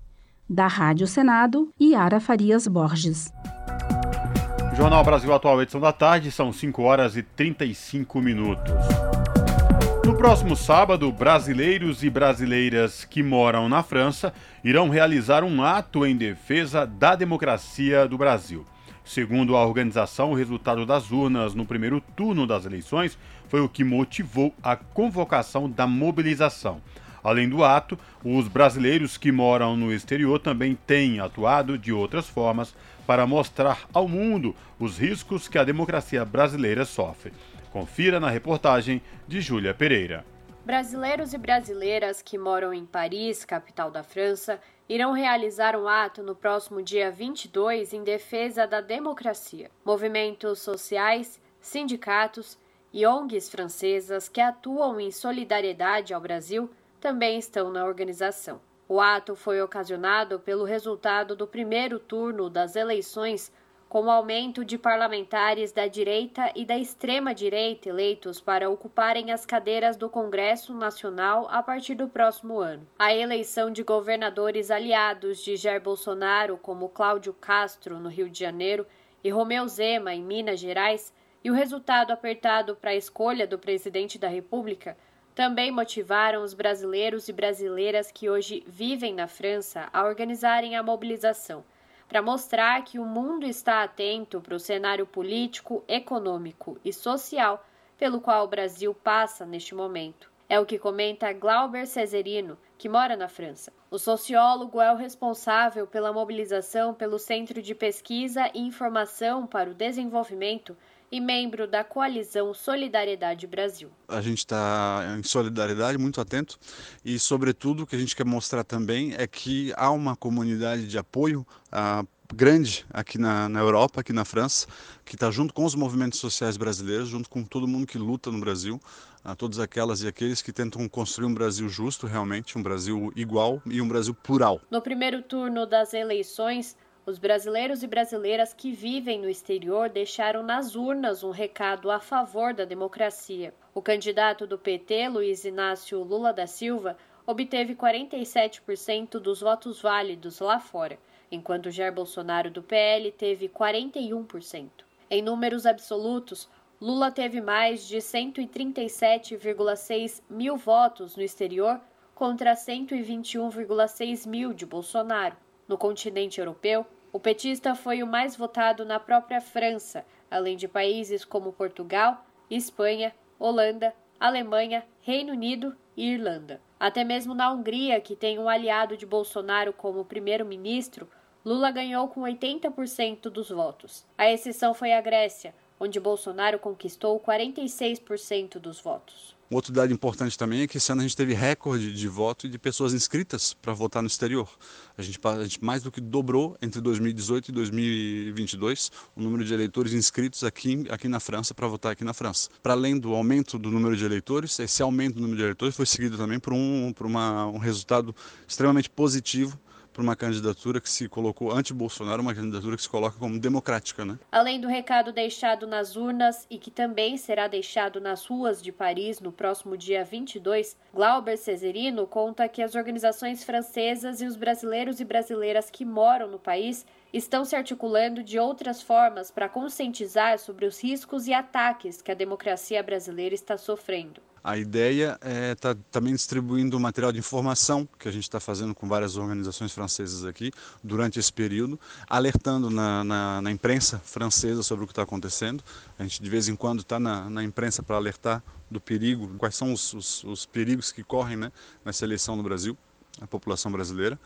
Da Rádio Senado, Yara Farias Borges. Jornal Brasil Atual, edição da tarde, são 5 horas e 35 minutos. No próximo sábado, brasileiros e brasileiras que moram na França irão realizar um ato em defesa da democracia do Brasil. Segundo a organização, o resultado das urnas no primeiro turno das eleições foi o que motivou a convocação da mobilização. Além do ato, os brasileiros que moram no exterior também têm atuado de outras formas para mostrar ao mundo os riscos que a democracia brasileira sofre. Confira na reportagem de Júlia Pereira. Brasileiros e brasileiras que moram em Paris, capital da França, irão realizar um ato no próximo dia 22 em defesa da democracia. Movimentos sociais, sindicatos e ONGs francesas que atuam em solidariedade ao Brasil também estão na organização. O ato foi ocasionado pelo resultado do primeiro turno das eleições, com o aumento de parlamentares da direita e da extrema-direita eleitos para ocuparem as cadeiras do Congresso Nacional a partir do próximo ano. A eleição de governadores aliados de Jair Bolsonaro, como Cláudio Castro, no Rio de Janeiro, e Romeu Zema, em Minas Gerais, e o resultado apertado para a escolha do presidente da República também motivaram os brasileiros e brasileiras que hoje vivem na França a organizarem a mobilização, para mostrar que o mundo está atento para o cenário político, econômico e social pelo qual o Brasil passa neste momento. É o que comenta Glauber Cesarino, que mora na França. O sociólogo é o responsável pela mobilização pelo Centro de Pesquisa e Informação para o Desenvolvimento e membro da coalizão Solidariedade Brasil. A gente está em solidariedade, muito atento, e, sobretudo, o que a gente quer mostrar também é que há uma comunidade de apoio ah, grande aqui na, na, Europa, aqui na França, que está junto com os movimentos sociais brasileiros, junto com todo mundo que luta no Brasil, a todas aquelas e aqueles que tentam construir um Brasil justo, realmente, um Brasil igual e um Brasil plural. No primeiro turno das eleições, os brasileiros e brasileiras que vivem no exterior deixaram nas urnas um recado a favor da democracia. O candidato do PT, Luiz Inácio Lula da Silva, obteve 47% dos votos válidos lá fora, enquanto Jair Bolsonaro do PL teve 41%. Em números absolutos, Lula teve mais de 137,6 mil votos no exterior contra 121,6 mil de Bolsonaro. No continente europeu, o petista foi o mais votado na própria França, além de países como Portugal, Espanha, Holanda, Alemanha, Reino Unido e Irlanda. Até mesmo na Hungria, que tem um aliado de Bolsonaro como primeiro-ministro, Lula ganhou com 80% dos votos. A exceção foi a Grécia, onde Bolsonaro conquistou 46% dos votos. Outro dado importante também é que esse ano a gente teve recorde de voto e de pessoas inscritas para votar no exterior. A gente, a gente, mais do que dobrou entre 2018 e 2022 o número de eleitores inscritos aqui, aqui na França para votar aqui na França. Para além do aumento do número de eleitores, esse aumento do número de eleitores foi seguido também por um, por uma, um resultado extremamente positivo para uma candidatura que se colocou anti-Bolsonaro, uma candidatura que se coloca como democrática, né? Além do recado deixado nas urnas e que também será deixado nas ruas de Paris no próximo dia 22, Glauber Cesarino conta que as organizações francesas e os brasileiros e brasileiras que moram no país estão se articulando de outras formas para conscientizar sobre os riscos e ataques que a democracia brasileira está sofrendo. A ideia é tá também distribuindo material de informação que a gente está fazendo com várias organizações francesas aqui durante esse período, alertando na, na, na imprensa francesa sobre o que está acontecendo. A gente de vez em quando está na, na imprensa para alertar do perigo, quais são os, os, os perigos que correm né, nessa eleição no Brasil, a população brasileira.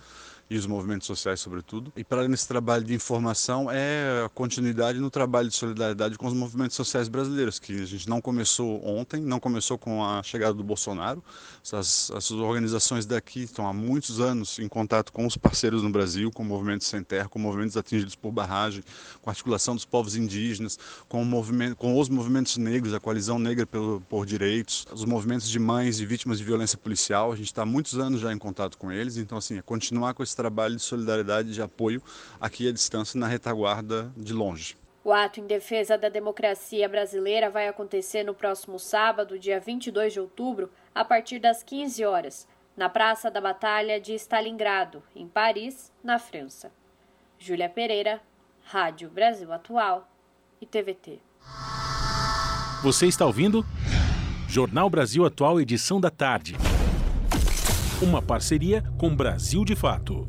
E os movimentos sociais, sobretudo. E para nesse trabalho de informação é a continuidade no trabalho de solidariedade com os movimentos sociais brasileiros, que a gente não começou ontem, não começou com a chegada do Bolsonaro. Essas, organizações daqui estão há muitos anos em contato com os parceiros no Brasil, com movimentos sem terra, com movimentos atingidos por barragem, com a articulação dos povos indígenas, com, movimento, com os movimentos negros, a coalizão negra pelo, por direitos, os movimentos de mães e vítimas de violência policial. A gente está há muitos anos já em contato com eles, então assim, é continuar com esse trabalho de solidariedade e de apoio aqui à distância, na retaguarda de longe. O ato em defesa da democracia brasileira vai acontecer no próximo sábado, dia 22 de outubro, a partir das 15 horas, na Praça da Batalha de Stalingrado, em Paris, na França. Júlia Pereira, Rádio Brasil Atual e TVT. Você está ouvindo? Jornal Brasil Atual, edição da tarde. Uma parceria com Brasil de Fato.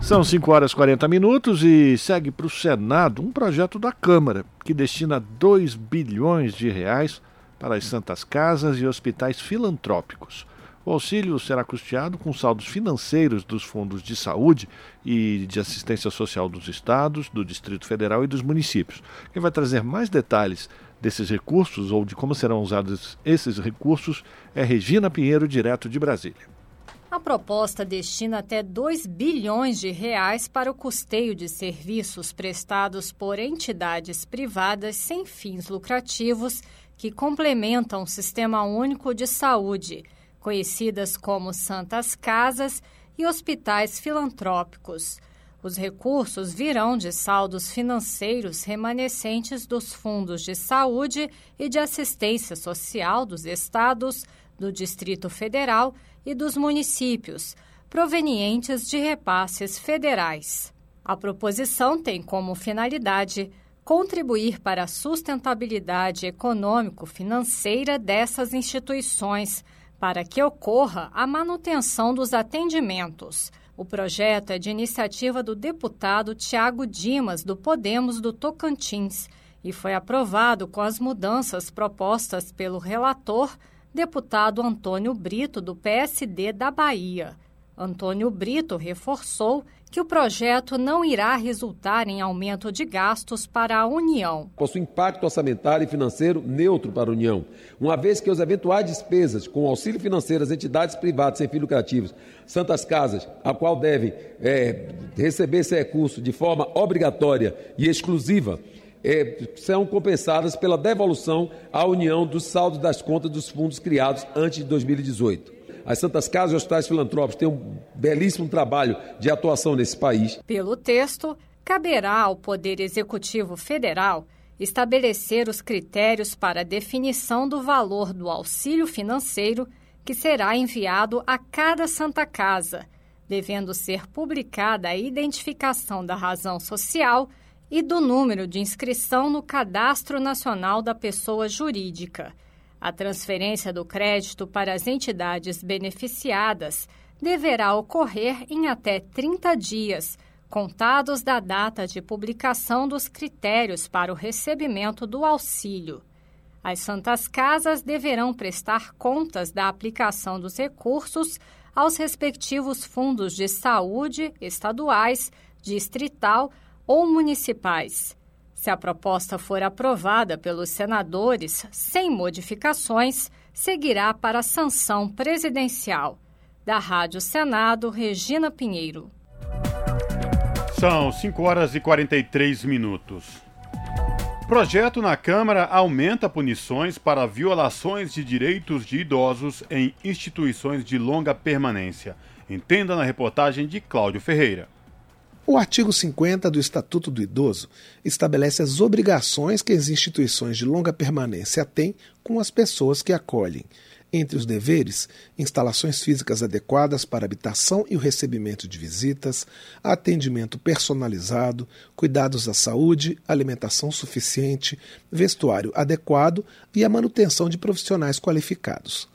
São 5 horas e 40 minutos e segue para o Senado um projeto da Câmara que destina 2 bilhões de reais para as santas casas e hospitais filantrópicos. O auxílio será custeado com saldos financeiros dos fundos de saúde e de assistência social dos estados, do Distrito Federal e dos municípios. Quem vai trazer mais detalhes desses recursos ou de como serão usados esses recursos é Regina Pinheiro, direto de Brasília. A proposta destina até 2 bilhões de reais para o custeio de serviços prestados por entidades privadas sem fins lucrativos que complementam o Sistema Único de Saúde, conhecidas como Santas Casas e hospitais filantrópicos. Os recursos virão de saldos financeiros remanescentes dos fundos de saúde e de assistência social dos estados, do Distrito Federal e dos municípios, provenientes de repasses federais. A proposição tem como finalidade contribuir para a sustentabilidade econômico-financeira dessas instituições, para que ocorra a manutenção dos atendimentos. O projeto é de iniciativa do deputado Tiago Dimas, do Podemos do Tocantins, e foi aprovado com as mudanças propostas pelo relator deputado Antônio Brito, do PSD da Bahia. Antônio Brito reforçou que o projeto não irá resultar em aumento de gastos para a União. Possui impacto orçamentário e financeiro neutro para a União, uma vez que as eventuais despesas com auxílio financeiro às entidades privadas sem fins lucrativos, Santas Casas, a qual deve é, receber esse recurso de forma obrigatória e exclusiva, é, são compensadas pela devolução à União dos saldos das contas dos fundos criados antes de 2018. As Santas Casas e Hospitais Filantrópicos têm um belíssimo trabalho de atuação nesse país. Pelo texto, caberá ao Poder Executivo Federal estabelecer os critérios para a definição do valor do auxílio financeiro que será enviado a cada Santa Casa, devendo ser publicada a identificação da razão social e do número de inscrição no Cadastro Nacional da Pessoa Jurídica. A transferência do crédito para as entidades beneficiadas deverá ocorrer em até 30 dias, contados da data de publicação dos critérios para o recebimento do auxílio. As Santas Casas deverão prestar contas da aplicação dos recursos aos respectivos fundos de saúde estaduais, distrital ou municipais. Se a proposta for aprovada pelos senadores sem modificações, seguirá para a sanção presidencial. Da Rádio Senado, Regina Pinheiro. São 5 horas e 43 minutos. Projeto na Câmara aumenta punições para violações de direitos de idosos em instituições de longa permanência. Entenda na reportagem de Cláudio Ferreira. O artigo 50 do Estatuto do Idoso estabelece as obrigações que as instituições de longa permanência têm com as pessoas que acolhem. Entre os deveres, instalações físicas adequadas para habitação e o recebimento de visitas, atendimento personalizado, cuidados à saúde, alimentação suficiente, vestuário adequado e a manutenção de profissionais qualificados.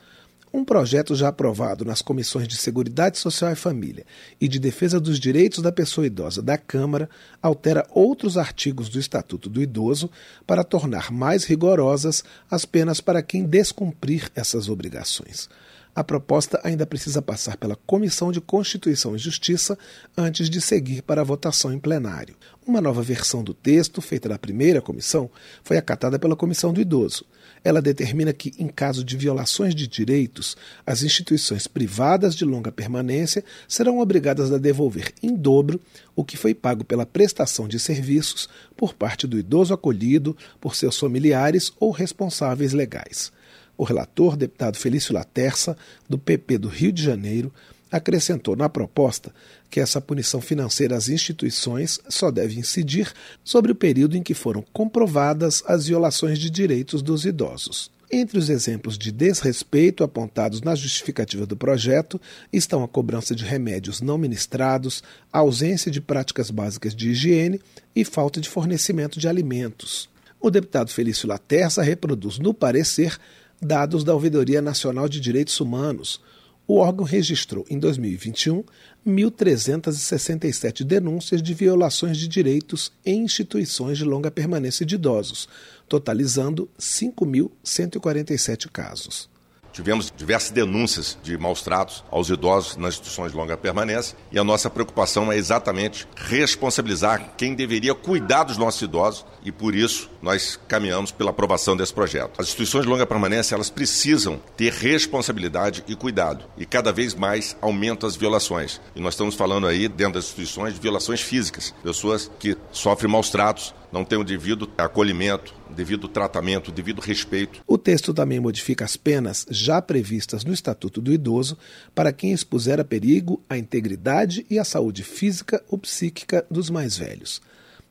Um projeto já aprovado nas comissões de Seguridade Social e Família e de Defesa dos Direitos da Pessoa Idosa da Câmara altera outros artigos do Estatuto do Idoso para tornar mais rigorosas as penas para quem descumprir essas obrigações. A proposta ainda precisa passar pela Comissão de Constituição e Justiça antes de seguir para a votação em plenário. Uma nova versão do texto, feita na primeira comissão, foi acatada pela Comissão do Idoso. Ela determina que, em caso de violações de direitos, as instituições privadas de longa permanência serão obrigadas a devolver em dobro o que foi pago pela prestação de serviços por parte do idoso acolhido, por seus familiares ou responsáveis legais. O relator, deputado Felício Laterça, do PP do Rio de Janeiro, acrescentou na proposta que essa punição financeira às instituições só deve incidir sobre o período em que foram comprovadas as violações de direitos dos idosos. Entre os exemplos de desrespeito apontados na justificativa do projeto estão a cobrança de remédios não ministrados, a ausência de práticas básicas de higiene e falta de fornecimento de alimentos. O deputado Felício Laterça reproduz no parecer dados da Ouvidoria Nacional de Direitos Humanos, o órgão registrou em 2021 1.367 denúncias de violações de direitos em instituições de longa permanência de idosos, totalizando 5.147 casos. Tivemos diversas denúncias de maus tratos aos idosos nas instituições de longa permanência e a nossa preocupação é exatamente responsabilizar quem deveria cuidar dos nossos idosos e por isso nós caminhamos pela aprovação desse projeto. As instituições de longa permanência elas precisam ter responsabilidade e cuidado e cada vez mais aumentam as violações. E nós estamos falando aí dentro das instituições de violações físicas, pessoas que sofrem maus tratos, não têm o devido acolhimento, devido tratamento, devido respeito. O texto também modifica as penas já previstas no Estatuto do Idoso para quem expuser a perigo a integridade e a saúde física ou psíquica dos mais velhos.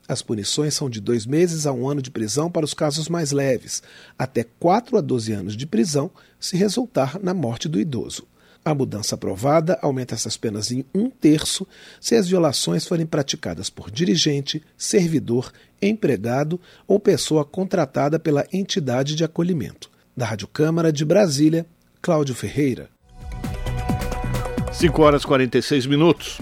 As punições são de dois meses a um ano de prisão para os casos mais leves, até 4 a 12 anos de prisão se resultar na morte do idoso. A mudança aprovada aumenta essas penas em um terço se as violações forem praticadas por dirigente, servidor, empregado ou pessoa contratada pela entidade de acolhimento. Da Rádio Câmara de Brasília, Cláudio Ferreira. 5 horas e 46 minutos.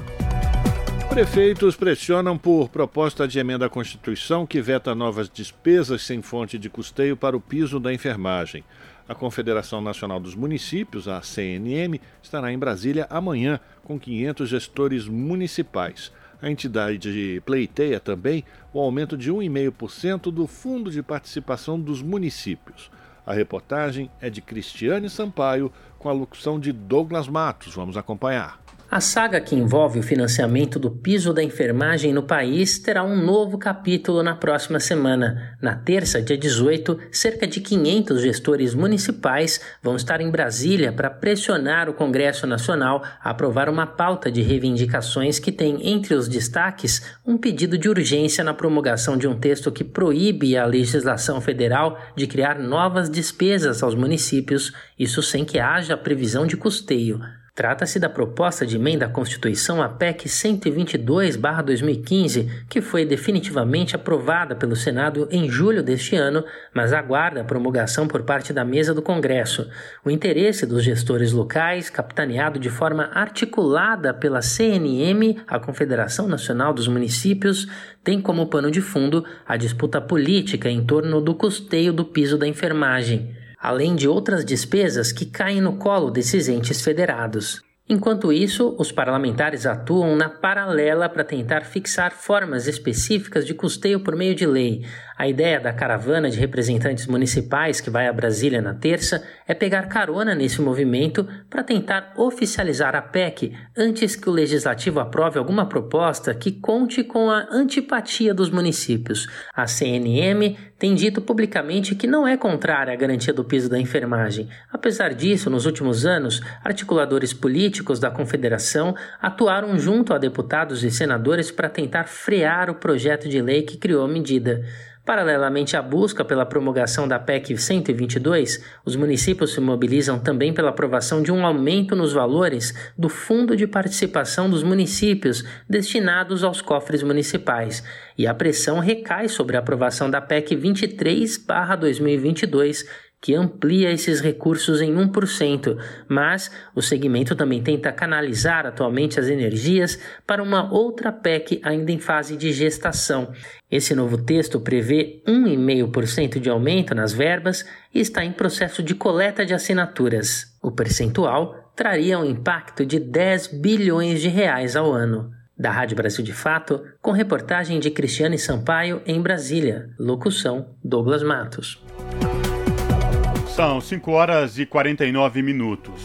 Prefeitos pressionam por proposta de emenda à Constituição que veta novas despesas sem fonte de custeio para o piso da enfermagem. A Confederação Nacional dos Municípios, a CNM, estará em Brasília amanhã com 500 gestores municipais. A entidade pleiteia também o aumento de 1,5% do Fundo de Participação dos Municípios. A reportagem é de Cristiane Sampaio, com a locução de Douglas Matos. Vamos acompanhar. A saga que envolve o financiamento do piso da enfermagem no país terá um novo capítulo na próxima semana. Na terça, dia 18, cerca de 500 gestores municipais vão estar em Brasília para pressionar o Congresso Nacional a aprovar uma pauta de reivindicações que tem entre os destaques um pedido de urgência na promulgação de um texto que proíbe a legislação federal de criar novas despesas aos municípios, isso sem que haja previsão de custeio. Trata-se da proposta de emenda à Constituição a PEC 122-2015, que foi definitivamente aprovada pelo Senado em julho deste ano, mas aguarda a promulgação por parte da mesa do Congresso. O interesse dos gestores locais, capitaneado de forma articulada pela CNM, a Confederação Nacional dos Municípios, tem como pano de fundo a disputa política em torno do custeio do piso da enfermagem além de outras despesas que caem no colo desses entes federados. Enquanto isso, os parlamentares atuam na paralela para tentar fixar formas específicas de custeio por meio de lei. A ideia da caravana de representantes municipais que vai a Brasília na terça é pegar carona nesse movimento para tentar oficializar a PEC antes que o legislativo aprove alguma proposta que conte com a antipatia dos municípios. A CNM tem dito publicamente que não é contrária à garantia do piso da enfermagem. Apesar disso, nos últimos anos, articuladores políticos da Confederação atuaram junto a deputados e senadores para tentar frear o projeto de lei que criou a medida. Paralelamente à busca pela promulgação da PEC 122, os municípios se mobilizam também pela aprovação de um aumento nos valores do Fundo de Participação dos Municípios destinados aos cofres municipais. E a pressão recai sobre a aprovação da PEC 23/2022, que amplia esses recursos em 1%, mas o segmento também tenta canalizar atualmente as energias para uma outra PEC ainda em fase de gestação. Esse novo texto prevê 1,5% de aumento nas verbas e está em processo de coleta de assinaturas. O percentual traria um impacto de 10 bilhões de reais ao ano. Da Rádio Brasil de Fato, com reportagem de Cristiane Sampaio em Brasília. Locução: Douglas Matos. São 5 horas e 49 minutos.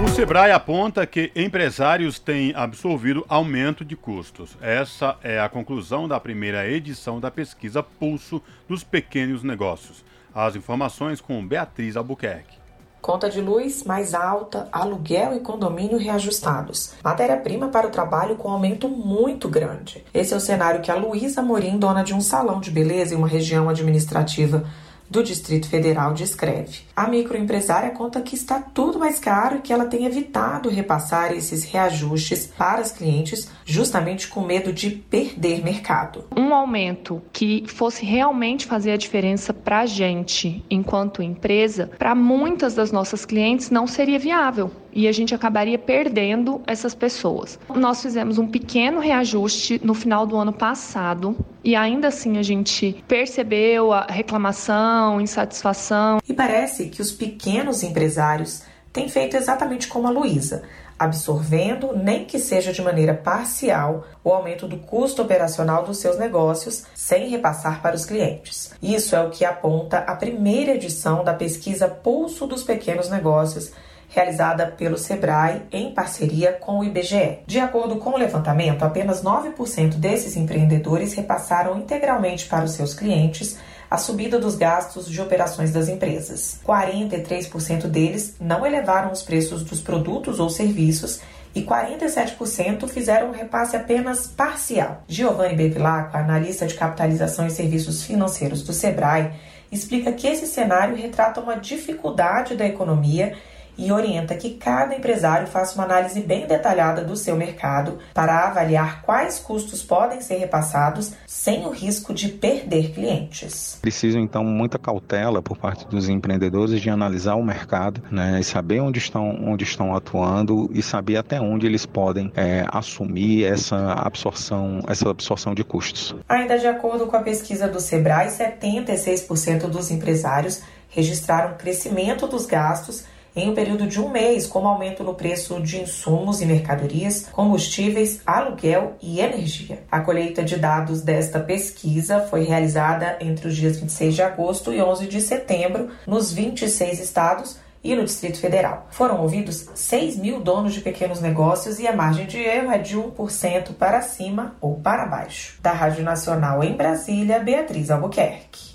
O Sebrae aponta que empresários têm absorvido aumento de custos. Essa é a conclusão da primeira edição da pesquisa Pulso dos Pequenos Negócios. As informações com Beatriz Albuquerque. Conta de luz mais alta, aluguel e condomínio reajustados. Matéria-prima para o trabalho com aumento muito grande. Esse é o cenário que a Luísa Morim, dona de um salão de beleza em uma região administrativa do Distrito Federal descreve. A microempresária conta que está tudo mais caro e que ela tem evitado repassar esses reajustes para os clientes justamente com medo de perder mercado. Um aumento que fosse realmente fazer a diferença para a gente enquanto empresa, para muitas das nossas clientes não seria viável e a gente acabaria perdendo essas pessoas. Nós fizemos um pequeno reajuste no final do ano passado e ainda assim a gente percebeu a reclamação, insatisfação. E parece que os pequenos empresários têm feito exatamente como a Luísa, absorvendo, nem que seja de maneira parcial, o aumento do custo operacional dos seus negócios, sem repassar para os clientes. Isso é o que aponta a primeira edição da pesquisa Pulso dos Pequenos Negócios realizada pelo Sebrae em parceria com o IBGE. De acordo com o levantamento, apenas 9% desses empreendedores repassaram integralmente para os seus clientes a subida dos gastos de operações das empresas. 43% deles não elevaram os preços dos produtos ou serviços e 47% fizeram um repasse apenas parcial. Giovanni Bevilacqua, analista de capitalização e serviços financeiros do Sebrae, explica que esse cenário retrata uma dificuldade da economia e orienta que cada empresário faça uma análise bem detalhada do seu mercado para avaliar quais custos podem ser repassados sem o risco de perder clientes. Preciso então muita cautela por parte dos empreendedores de analisar o mercado, né, e saber onde estão, onde estão atuando e saber até onde eles podem é, assumir essa absorção, essa absorção de custos. Ainda de acordo com a pesquisa do Sebrae, 76% dos empresários registraram crescimento dos gastos em um período de um mês, como aumento no preço de insumos e mercadorias, combustíveis, aluguel e energia. A colheita de dados desta pesquisa foi realizada entre os dias 26 de agosto e 11 de setembro nos 26 estados e no Distrito Federal. Foram ouvidos 6 mil donos de pequenos negócios e a margem de erro é de 1% para cima ou para baixo. Da Rádio Nacional em Brasília, Beatriz Albuquerque.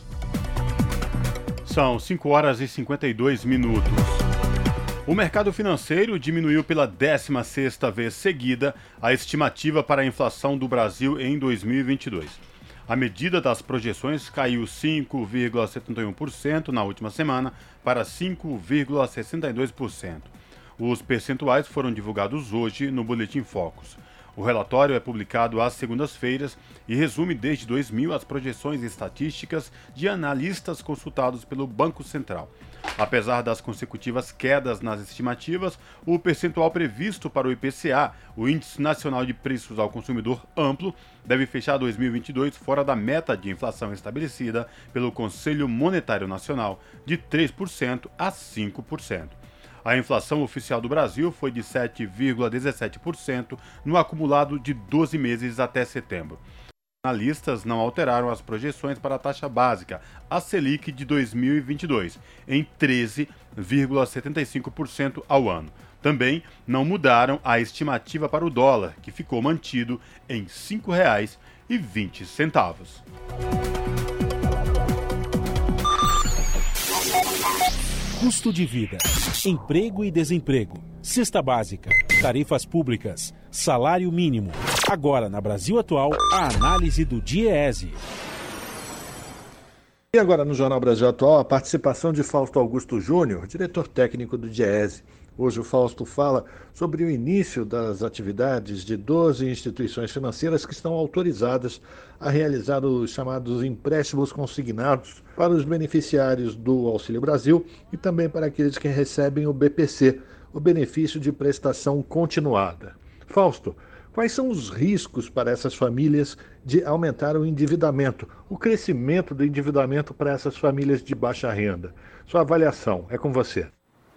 São 5 horas e 52 minutos. O mercado financeiro diminuiu pela 16ª vez seguida a estimativa para a inflação do Brasil em 2022. A medida das projeções caiu 5,71% na última semana para 5,62%. Os percentuais foram divulgados hoje no Boletim Focus. O relatório é publicado às segundas-feiras e resume desde 2000 as projeções estatísticas de analistas consultados pelo Banco Central. Apesar das consecutivas quedas nas estimativas, o percentual previsto para o IPCA, o Índice Nacional de Preços ao Consumidor Amplo, deve fechar 2022 fora da meta de inflação estabelecida pelo Conselho Monetário Nacional, de 3% a 5%. A inflação oficial do Brasil foi de 7,17% no acumulado de 12 meses até setembro analistas não alteraram as projeções para a taxa básica, a Selic de 2022, em 13,75% ao ano. Também não mudaram a estimativa para o dólar, que ficou mantido em R$ 5,20. Custo de vida, emprego e desemprego, cesta básica, tarifas públicas, salário mínimo. Agora, na Brasil Atual, a análise do DIEESE. E agora, no Jornal Brasil Atual, a participação de Fausto Augusto Júnior, diretor técnico do DIEESE. Hoje o Fausto fala sobre o início das atividades de 12 instituições financeiras que estão autorizadas a realizar os chamados empréstimos consignados para os beneficiários do Auxílio Brasil e também para aqueles que recebem o BPC, o benefício de prestação continuada. Fausto, quais são os riscos para essas famílias de aumentar o endividamento, o crescimento do endividamento para essas famílias de baixa renda? Sua avaliação é com você.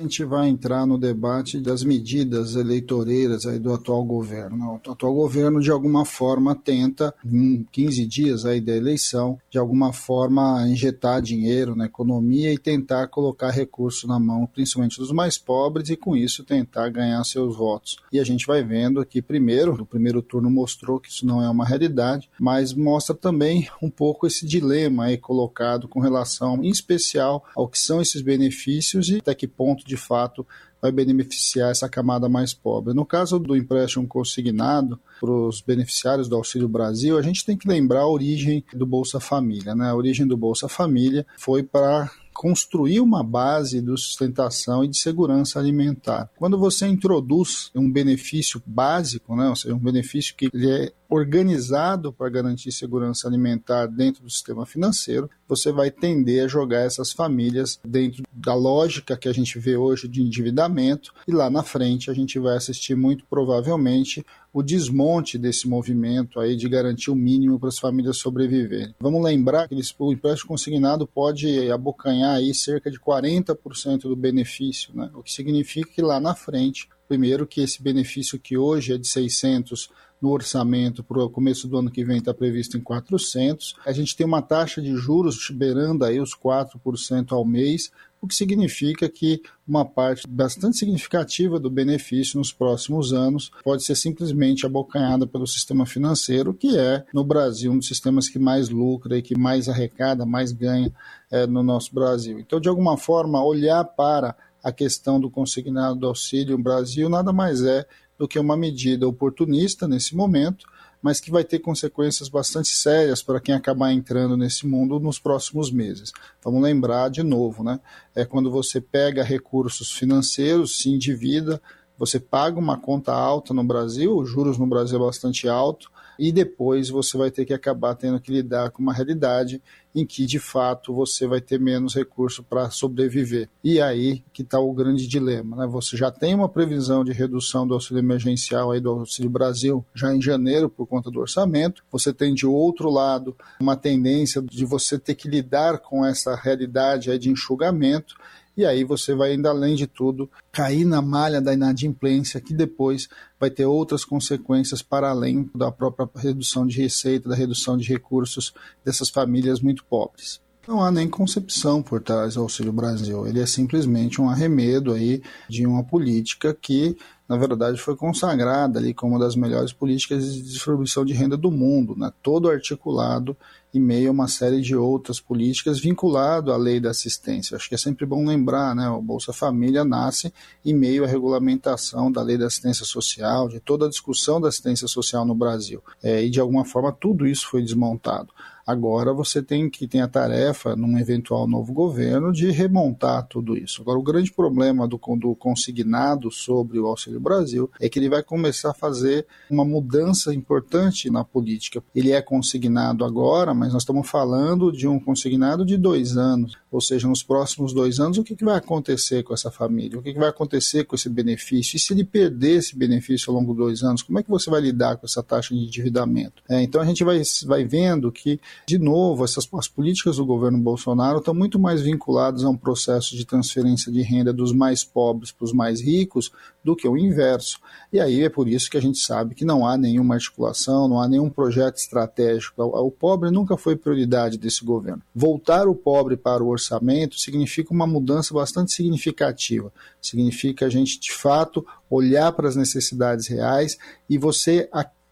A gente vai entrar no debate das medidas eleitoreiras aí do atual governo. O atual governo, de alguma forma, tenta, em 15 dias aí da eleição, de alguma forma injetar dinheiro na economia e tentar colocar recurso na mão, principalmente dos mais pobres, e com isso tentar ganhar seus votos. E a gente vai vendo aqui, primeiro, o primeiro turno mostrou que isso não é uma realidade, mas mostra também um pouco esse dilema aí colocado com relação, em especial, ao que são esses benefícios e até que ponto de fato vai beneficiar essa camada mais pobre. No caso do empréstimo consignado para os beneficiários do Auxílio Brasil, a gente tem que lembrar a origem do Bolsa Família. Né? A origem do Bolsa Família foi para construir uma base de sustentação e de segurança alimentar. Quando você introduz um benefício básico, né, ou seja, um benefício que ele é organizado para garantir segurança alimentar dentro do sistema financeiro, você vai tender a jogar essas famílias dentro da lógica que a gente vê hoje de endividamento e lá na frente a gente vai assistir muito provavelmente o desmonte desse movimento aí de garantir o mínimo para as famílias sobreviverem. Vamos lembrar que o empréstimo consignado pode abocanhar aí cerca de 40% do benefício, né? o que significa que lá na frente, primeiro que esse benefício que hoje é de 600 no orçamento para o começo do ano que vem está previsto em 400. A gente tem uma taxa de juros beirando aí os 4% ao mês, o que significa que uma parte bastante significativa do benefício nos próximos anos pode ser simplesmente abocanhada pelo sistema financeiro, que é, no Brasil, um dos sistemas que mais lucra e que mais arrecada, mais ganha é, no nosso Brasil. Então, de alguma forma, olhar para a questão do consignado do auxílio no Brasil nada mais é do que uma medida oportunista nesse momento, mas que vai ter consequências bastante sérias para quem acabar entrando nesse mundo nos próximos meses. Vamos lembrar de novo, né? É quando você pega recursos financeiros, se endivida, você paga uma conta alta no Brasil, os juros no Brasil é bastante alto, e depois você vai ter que acabar tendo que lidar com uma realidade em que de fato você vai ter menos recurso para sobreviver. E aí que está o grande dilema. Né? Você já tem uma previsão de redução do auxílio emergencial aí do Auxílio Brasil já em janeiro por conta do orçamento. Você tem de outro lado uma tendência de você ter que lidar com essa realidade aí de enxugamento e aí você vai ainda além de tudo cair na malha da inadimplência que depois vai ter outras consequências para além da própria redução de receita, da redução de recursos dessas famílias muito pobres. Não há nem concepção por trás do Auxílio Brasil. Ele é simplesmente um arremedo aí de uma política que, na verdade, foi consagrada ali como uma das melhores políticas de distribuição de renda do mundo, né? todo articulado em meio a uma série de outras políticas vinculado à lei da assistência. Acho que é sempre bom lembrar, né? O Bolsa Família nasce em meio à regulamentação da lei da assistência social, de toda a discussão da assistência social no Brasil. É, e de alguma forma tudo isso foi desmontado. Agora você tem que tem a tarefa, num eventual novo governo, de remontar tudo isso. Agora, o grande problema do, do consignado sobre o Auxílio Brasil é que ele vai começar a fazer uma mudança importante na política. Ele é consignado agora, mas nós estamos falando de um consignado de dois anos. Ou seja, nos próximos dois anos, o que, que vai acontecer com essa família? O que, que vai acontecer com esse benefício? E se ele perder esse benefício ao longo de dois anos, como é que você vai lidar com essa taxa de endividamento? É, então a gente vai, vai vendo que de novo, essas, as políticas do governo Bolsonaro estão muito mais vinculadas a um processo de transferência de renda dos mais pobres para os mais ricos do que o inverso. E aí é por isso que a gente sabe que não há nenhuma articulação, não há nenhum projeto estratégico. O pobre nunca foi prioridade desse governo. Voltar o pobre para o orçamento significa uma mudança bastante significativa. Significa a gente, de fato, olhar para as necessidades reais e você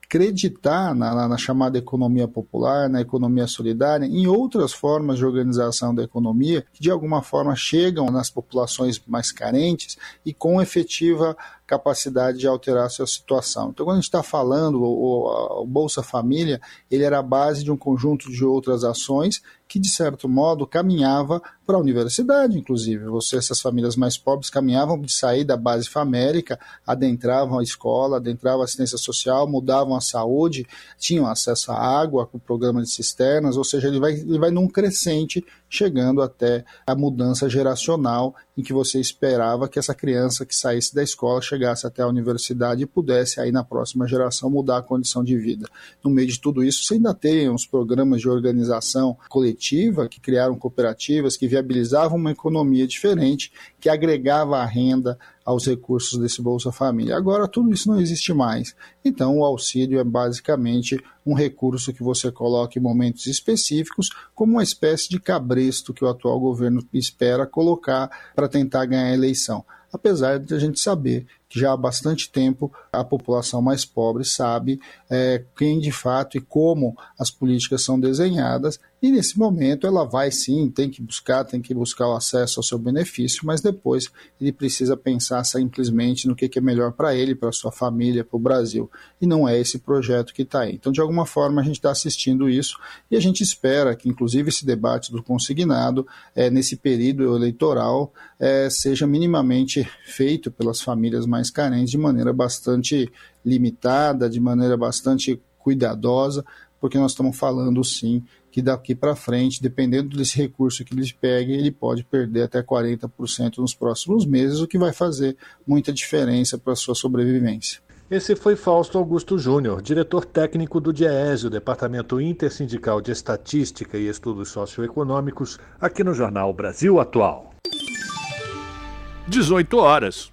acreditar na, na, chamada economia popular, na economia solidária, em outras formas de organização da economia que de alguma forma chegam nas populações mais carentes e com efetiva capacidade de alterar a sua situação. Então, quando a gente está falando, o, o, Bolsa Família, ele era a base de um conjunto de outras ações que, de certo modo, caminhava para a universidade, inclusive. Você, essas famílias mais pobres caminhavam de sair da base famérica, adentravam a escola, adentravam a assistência social, mudavam a saúde, tinham acesso à água, com o programa de cisternas, ou seja, ele vai, ele vai num crescente chegando até a mudança geracional em que você esperava que essa criança que saísse da escola chegasse até a universidade e pudesse aí na próxima geração mudar a condição de vida. No meio de tudo isso, você ainda tem uns programas de organização coletiva que criaram cooperativas que viabilizavam uma economia diferente, que agregava a renda aos recursos desse Bolsa Família. Agora tudo isso não existe mais. Então o auxílio é basicamente um recurso que você coloca em momentos específicos, como uma espécie de cabresto que o atual governo espera colocar para tentar ganhar a eleição. Apesar de a gente saber que já há bastante tempo a população mais pobre sabe é, quem de fato e como as políticas são desenhadas e nesse momento ela vai sim, tem que buscar, tem que buscar o acesso ao seu benefício, mas depois ele precisa pensar simplesmente no que, é melhor para ele, para sua família, para o Brasil. E não é esse projeto que está aí. Então, de alguma forma, a gente está assistindo isso e a gente espera que, inclusive, esse debate do consignado, é, nesse período eleitoral, é, seja minimamente feito pelas famílias mais carentes de maneira bastante limitada, de maneira bastante cuidadosa, porque nós estamos falando sim que daqui para frente, dependendo desse recurso que eles peguem, ele pode perder até 40% nos próximos meses, o que vai fazer muita diferença para a sua sobrevivência. Esse foi Fausto Augusto Júnior, diretor técnico do DIESE, o Departamento Intersindical de Estatística e Estudos Socioeconômicos, aqui no Jornal Brasil Atual. 18 horas.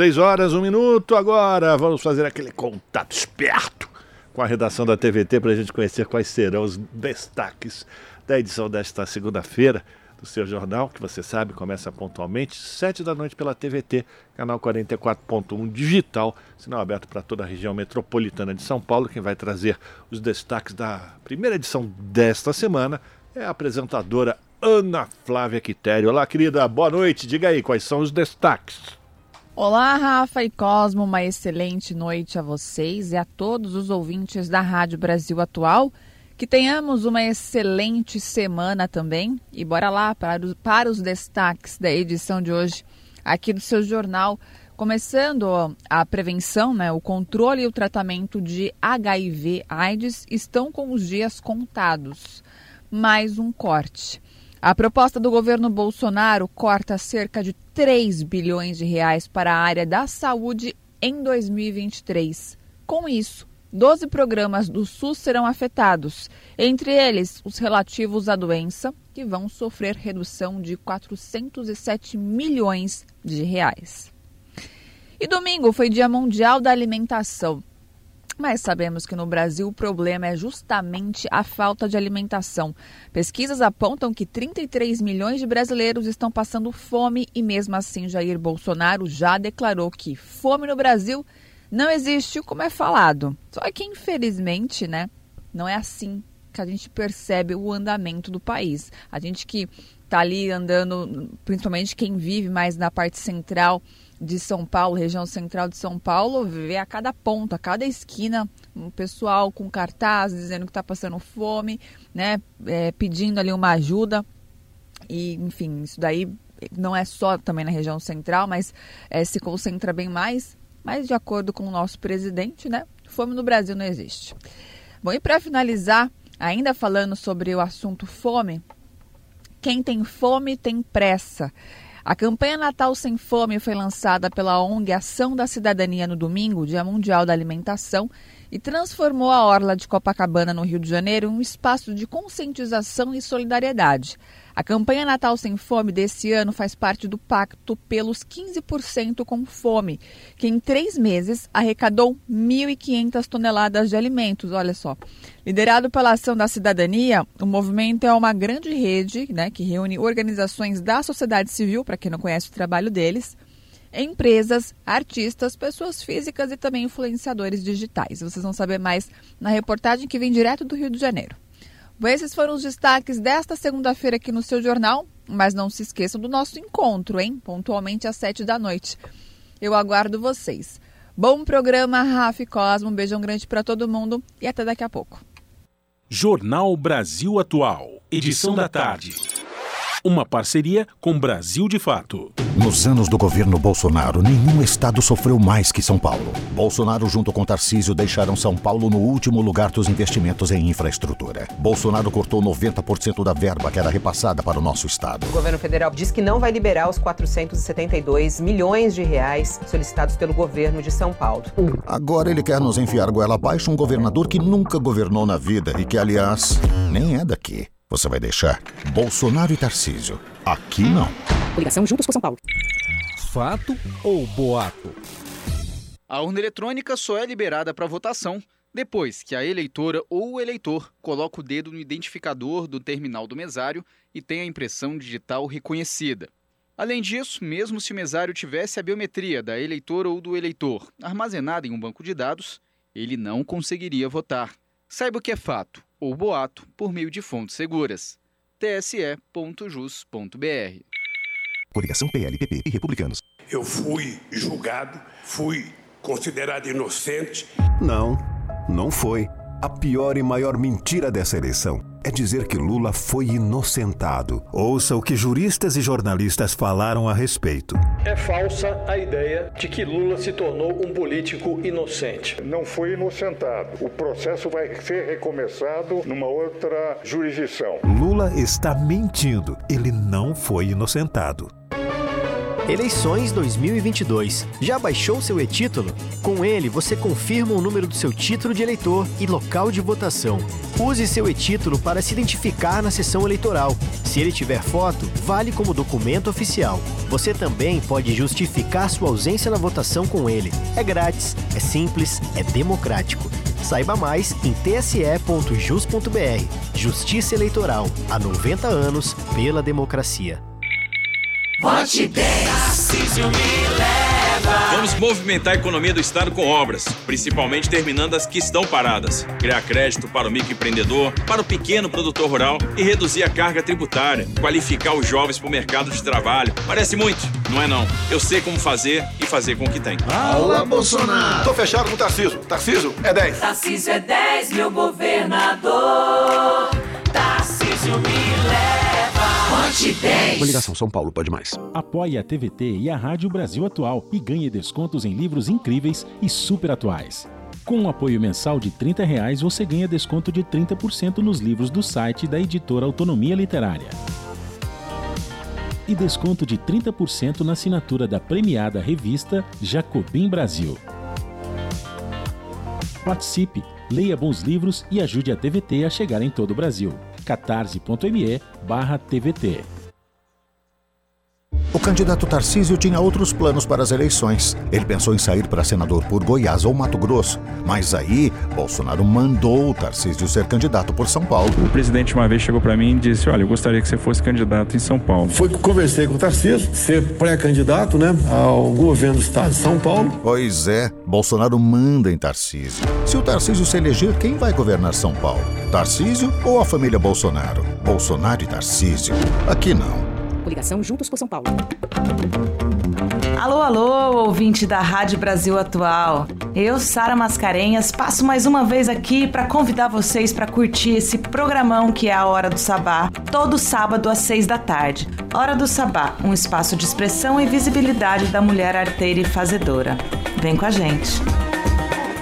6 horas, um minuto. Agora vamos fazer aquele contato esperto com a redação da TVT para a gente conhecer quais serão os destaques da edição desta segunda-feira do seu jornal, que você sabe começa pontualmente, 7 da noite pela TVT, canal 44.1 digital, sinal aberto para toda a região metropolitana de São Paulo. Quem vai trazer os destaques da primeira edição desta semana é a apresentadora Ana Flávia Quitério. Olá, querida, boa noite. Diga aí quais são os destaques. Olá, Rafa e Cosmo, uma excelente noite a vocês e a todos os ouvintes da Rádio Brasil Atual. Que tenhamos uma excelente semana também. E bora lá para os, para os destaques da edição de hoje aqui do seu jornal. Começando a prevenção, né, o controle e o tratamento de HIV/AIDS estão com os dias contados. Mais um corte. A proposta do governo Bolsonaro corta cerca de 3 bilhões de reais para a área da saúde em 2023. Com isso, 12 programas do SUS serão afetados, entre eles os relativos à doença, que vão sofrer redução de 407 milhões de reais. E domingo foi Dia Mundial da Alimentação. Mas sabemos que no Brasil o problema é justamente a falta de alimentação. Pesquisas apontam que 33 milhões de brasileiros estão passando fome e, mesmo assim, Jair Bolsonaro já declarou que fome no Brasil não existe, como é falado. Só que, infelizmente, né, não é assim que a gente percebe o andamento do país. A gente que está ali andando, principalmente quem vive mais na parte central de São Paulo, região central de São Paulo, vê a cada ponta, a cada esquina, um pessoal com cartaz dizendo que está passando fome, né, é, pedindo ali uma ajuda. E, enfim, isso daí não é só também na região central, mas é, se concentra bem mais. Mas, de acordo com o nosso presidente, né, fome no Brasil não existe. Bom, e para finalizar, ainda falando sobre o assunto fome, quem tem fome tem pressa. A campanha Natal Sem Fome foi lançada pela ONG Ação da Cidadania no domingo, Dia Mundial da Alimentação, e transformou a Orla de Copacabana, no Rio de Janeiro, em um espaço de conscientização e solidariedade. A campanha Natal Sem Fome desse ano faz parte do Pacto pelos 15% com Fome, que em três meses arrecadou 1.500 toneladas de alimentos. Olha só. Liderado pela Ação da Cidadania, o movimento é uma grande rede né, que reúne organizações da sociedade civil, para quem não conhece o trabalho deles, empresas, artistas, pessoas físicas e também influenciadores digitais. Vocês vão saber mais na reportagem que vem direto do Rio de Janeiro. Esses foram os destaques desta segunda-feira aqui no seu jornal, mas não se esqueçam do nosso encontro, hein? Pontualmente às sete da noite. Eu aguardo vocês. Bom programa, Rafa Cosmo. Um beijão grande para todo mundo e até daqui a pouco. Jornal Brasil Atual, edição da tarde. Uma parceria com Brasil de Fato. Nos anos do governo Bolsonaro, nenhum estado sofreu mais que São Paulo. Bolsonaro, junto com Tarcísio, deixaram São Paulo no último lugar dos investimentos em infraestrutura. Bolsonaro cortou 90% da verba que era repassada para o nosso estado. O governo federal diz que não vai liberar os 472 milhões de reais solicitados pelo governo de São Paulo. Agora ele quer nos enfiar goela abaixo um governador que nunca governou na vida e que, aliás, nem é daqui. Você vai deixar Bolsonaro e Tarcísio. Aqui não. Ligação Juntos por São Paulo. Fato ou boato? A urna eletrônica só é liberada para votação depois que a eleitora ou o eleitor coloca o dedo no identificador do terminal do mesário e tem a impressão digital reconhecida. Além disso, mesmo se o mesário tivesse a biometria da eleitora ou do eleitor armazenada em um banco de dados, ele não conseguiria votar. Saiba o que é fato ou boato por meio de fontes seguras. tse.jus.br Coligação PLPP e Republicanos. Eu fui julgado, fui considerado inocente. Não, não foi. A pior e maior mentira dessa eleição é dizer que Lula foi inocentado. Ouça o que juristas e jornalistas falaram a respeito. É falsa a ideia de que Lula se tornou um político inocente. Não foi inocentado. O processo vai ser recomeçado numa outra jurisdição. Lula está mentindo. Ele não foi inocentado. Eleições 2022. Já baixou seu e-título? Com ele, você confirma o número do seu título de eleitor e local de votação. Use seu e-título para se identificar na sessão eleitoral. Se ele tiver foto, vale como documento oficial. Você também pode justificar sua ausência na votação com ele. É grátis, é simples, é democrático. Saiba mais em tse.jus.br. Justiça Eleitoral. Há 90 anos pela democracia. Vote 10. Tarcísio me leva. Vamos movimentar a economia do estado com obras, principalmente terminando as que estão paradas. Criar crédito para o microempreendedor, para o pequeno produtor rural e reduzir a carga tributária. Qualificar os jovens para o mercado de trabalho. Parece muito, não é não. Eu sei como fazer e fazer com o que tem. Alô, Bolsonaro! Tô fechado com o Tarcísio. Tarcísio é 10. Tarcísio é 10, meu governador. Tarcísio me Vote 10. Coligação São Paulo pode mais. Apoie a TVT e a Rádio Brasil Atual e ganhe descontos em livros incríveis e super atuais. Com um apoio mensal de 30 reais, você ganha desconto de 30% nos livros do site da editora Autonomia Literária. E desconto de 30% na assinatura da premiada revista Jacobim Brasil. Participe, leia bons livros e ajude a TVT a chegar em todo o Brasil. catarse.me barra TVT. O candidato Tarcísio tinha outros planos para as eleições. Ele pensou em sair para senador por Goiás ou Mato Grosso. Mas aí, Bolsonaro mandou o Tarcísio ser candidato por São Paulo. O presidente uma vez chegou para mim e disse: Olha, eu gostaria que você fosse candidato em São Paulo. Foi que conversei com o Tarcísio, ser pré-candidato né, ao governo do estado de São Paulo. Pois é, Bolsonaro manda em Tarcísio. Se o Tarcísio se eleger, quem vai governar São Paulo? Tarcísio ou a família Bolsonaro? Bolsonaro e Tarcísio. Aqui não. Coligação Juntos por São Paulo. Alô, alô, ouvinte da Rádio Brasil Atual. Eu, Sara Mascarenhas, passo mais uma vez aqui para convidar vocês para curtir esse programão que é a Hora do Sabá, todo sábado às seis da tarde. Hora do Sabá, um espaço de expressão e visibilidade da mulher arteira e fazedora. Vem com a gente.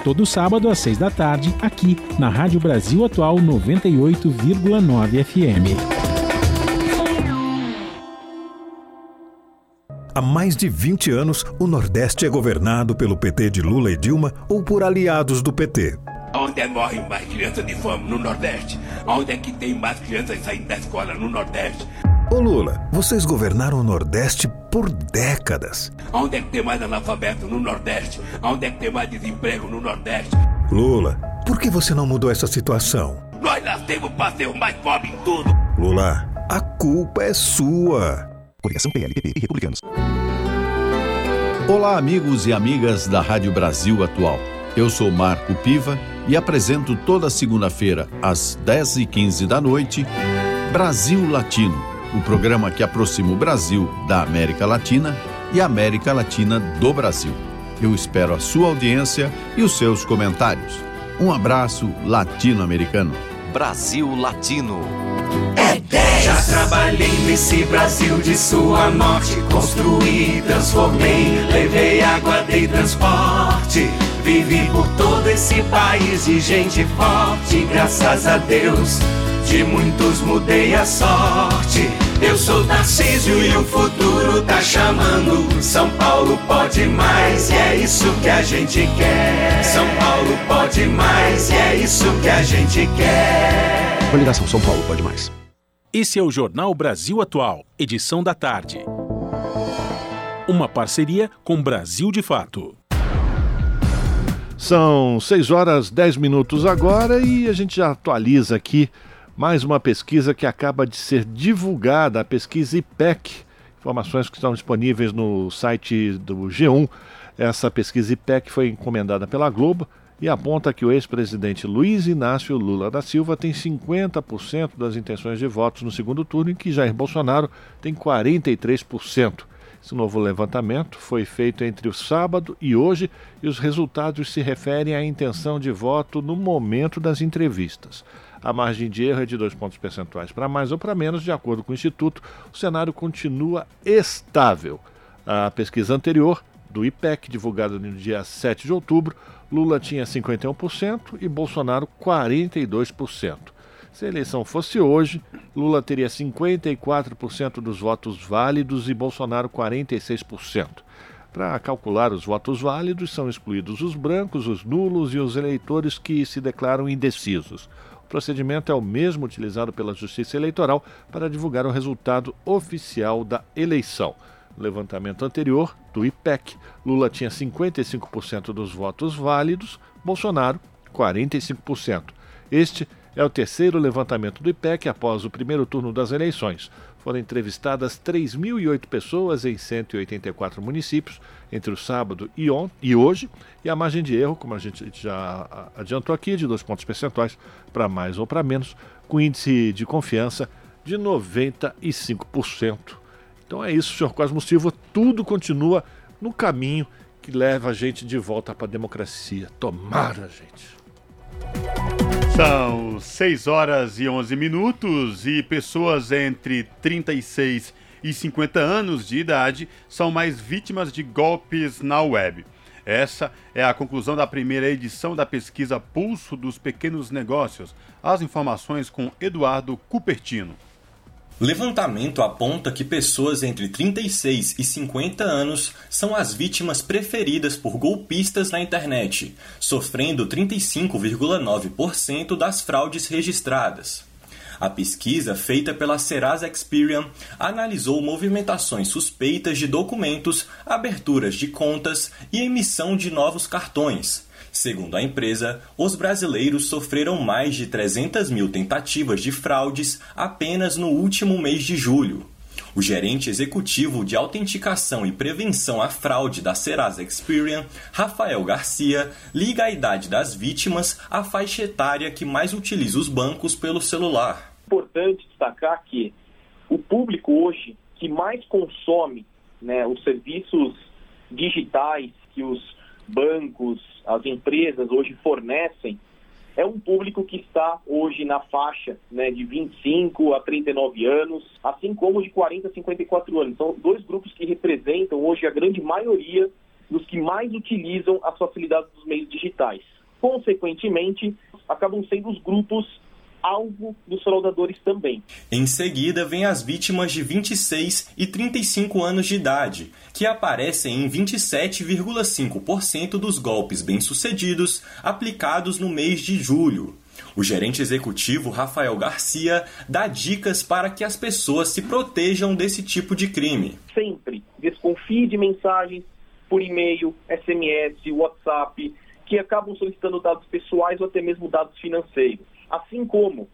Todo sábado às seis da tarde, aqui na Rádio Brasil Atual 98,9 FM. Há mais de 20 anos, o Nordeste é governado pelo PT de Lula e Dilma ou por aliados do PT. Onde é morrem mais crianças de fome no Nordeste? Onde é que tem mais crianças saindo da escola no Nordeste? Ô Lula, vocês governaram o Nordeste por décadas. Onde é que tem mais analfabeto no Nordeste? Onde é que tem mais desemprego no Nordeste? Lula, por que você não mudou essa situação? Nós nascemos para ser o mais pobre em tudo. Lula, a culpa é sua. Coligação PLPP e Republicanos. Olá, amigos e amigas da Rádio Brasil Atual. Eu sou Marco Piva e apresento toda segunda-feira, às 10h15 da noite, Brasil Latino, o programa que aproxima o Brasil da América Latina e a América Latina do Brasil. Eu espero a sua audiência e os seus comentários. Um abraço latino-americano. Brasil Latino. É 10. Já trabalhei nesse Brasil de sul a norte. Construí, transformei, levei água, dei transporte. Vivi por todo esse país de gente forte. Graças a Deus, de muitos mudei a sorte. Eu sou Tarcísio e o futuro tá chamando. São Paulo pode mais e é isso que a gente quer. São Paulo pode mais e é isso que a gente quer. Coligação São Paulo pode mais. Esse é o Jornal Brasil Atual, edição da tarde. Uma parceria com Brasil de Fato. São 6 horas 10 minutos agora e a gente já atualiza aqui mais uma pesquisa que acaba de ser divulgada, a pesquisa IPEC. Informações que estão disponíveis no site do G1. Essa pesquisa IPEC foi encomendada pela Globo e aponta que o ex-presidente Luiz Inácio Lula da Silva tem 50% das intenções de votos no segundo turno e que Jair Bolsonaro tem 43%. Esse novo levantamento foi feito entre o sábado e hoje e os resultados se referem à intenção de voto no momento das entrevistas. A margem de erro é de dois pontos percentuais para mais ou para menos, de acordo com o Instituto. O cenário continua estável. A pesquisa anterior, do IPEC, divulgada no dia 7 de outubro, Lula tinha 51% e Bolsonaro 42%. Se a eleição fosse hoje, Lula teria 54% dos votos válidos e Bolsonaro 46%. Para calcular os votos válidos, são excluídos os brancos, os nulos e os eleitores que se declaram indecisos. O procedimento é o mesmo utilizado pela Justiça Eleitoral para divulgar o resultado oficial da eleição. No levantamento anterior, do IPEC, Lula tinha 55% dos votos válidos, Bolsonaro 45%. Este é o terceiro levantamento do IPEC após o primeiro turno das eleições. Foram entrevistadas 3.008 pessoas em 184 municípios entre o sábado e, on e hoje, e a margem de erro, como a gente já adiantou aqui, de dois pontos percentuais para mais ou para menos, com índice de confiança de 95%. Então é isso, senhor Cosmo Silva, tudo continua no caminho que leva a gente de volta para a democracia. Tomara, gente. São 6 horas e 11 minutos e pessoas entre 36 e 50 anos de idade são mais vítimas de golpes na web. Essa é a conclusão da primeira edição da pesquisa Pulso dos Pequenos Negócios. As informações com Eduardo Cupertino. Levantamento aponta que pessoas entre 36 e 50 anos são as vítimas preferidas por golpistas na internet, sofrendo 35,9% das fraudes registradas. A pesquisa feita pela Serasa Experian analisou movimentações suspeitas de documentos, aberturas de contas e emissão de novos cartões Segundo a empresa, os brasileiros sofreram mais de 300 mil tentativas de fraudes apenas no último mês de julho. O gerente executivo de autenticação e prevenção à fraude da Serasa Experian, Rafael Garcia, liga a idade das vítimas à faixa etária que mais utiliza os bancos pelo celular. Importante destacar que o público hoje que mais consome né, os serviços digitais que os bancos, as empresas hoje fornecem, é um público que está hoje na faixa né, de 25 a 39 anos, assim como de 40 a 54 anos. São dois grupos que representam hoje a grande maioria dos que mais utilizam as facilidades dos meios digitais. Consequentemente, acabam sendo os grupos alvo dos fraudadores também. Em seguida, vem as vítimas de 26 e 35 anos de idade, que aparecem em 27,5% dos golpes bem-sucedidos aplicados no mês de julho. O gerente executivo Rafael Garcia dá dicas para que as pessoas se protejam desse tipo de crime. Sempre desconfie de mensagens por e-mail, SMS, WhatsApp, que acabam solicitando dados pessoais ou até mesmo dados financeiros assim como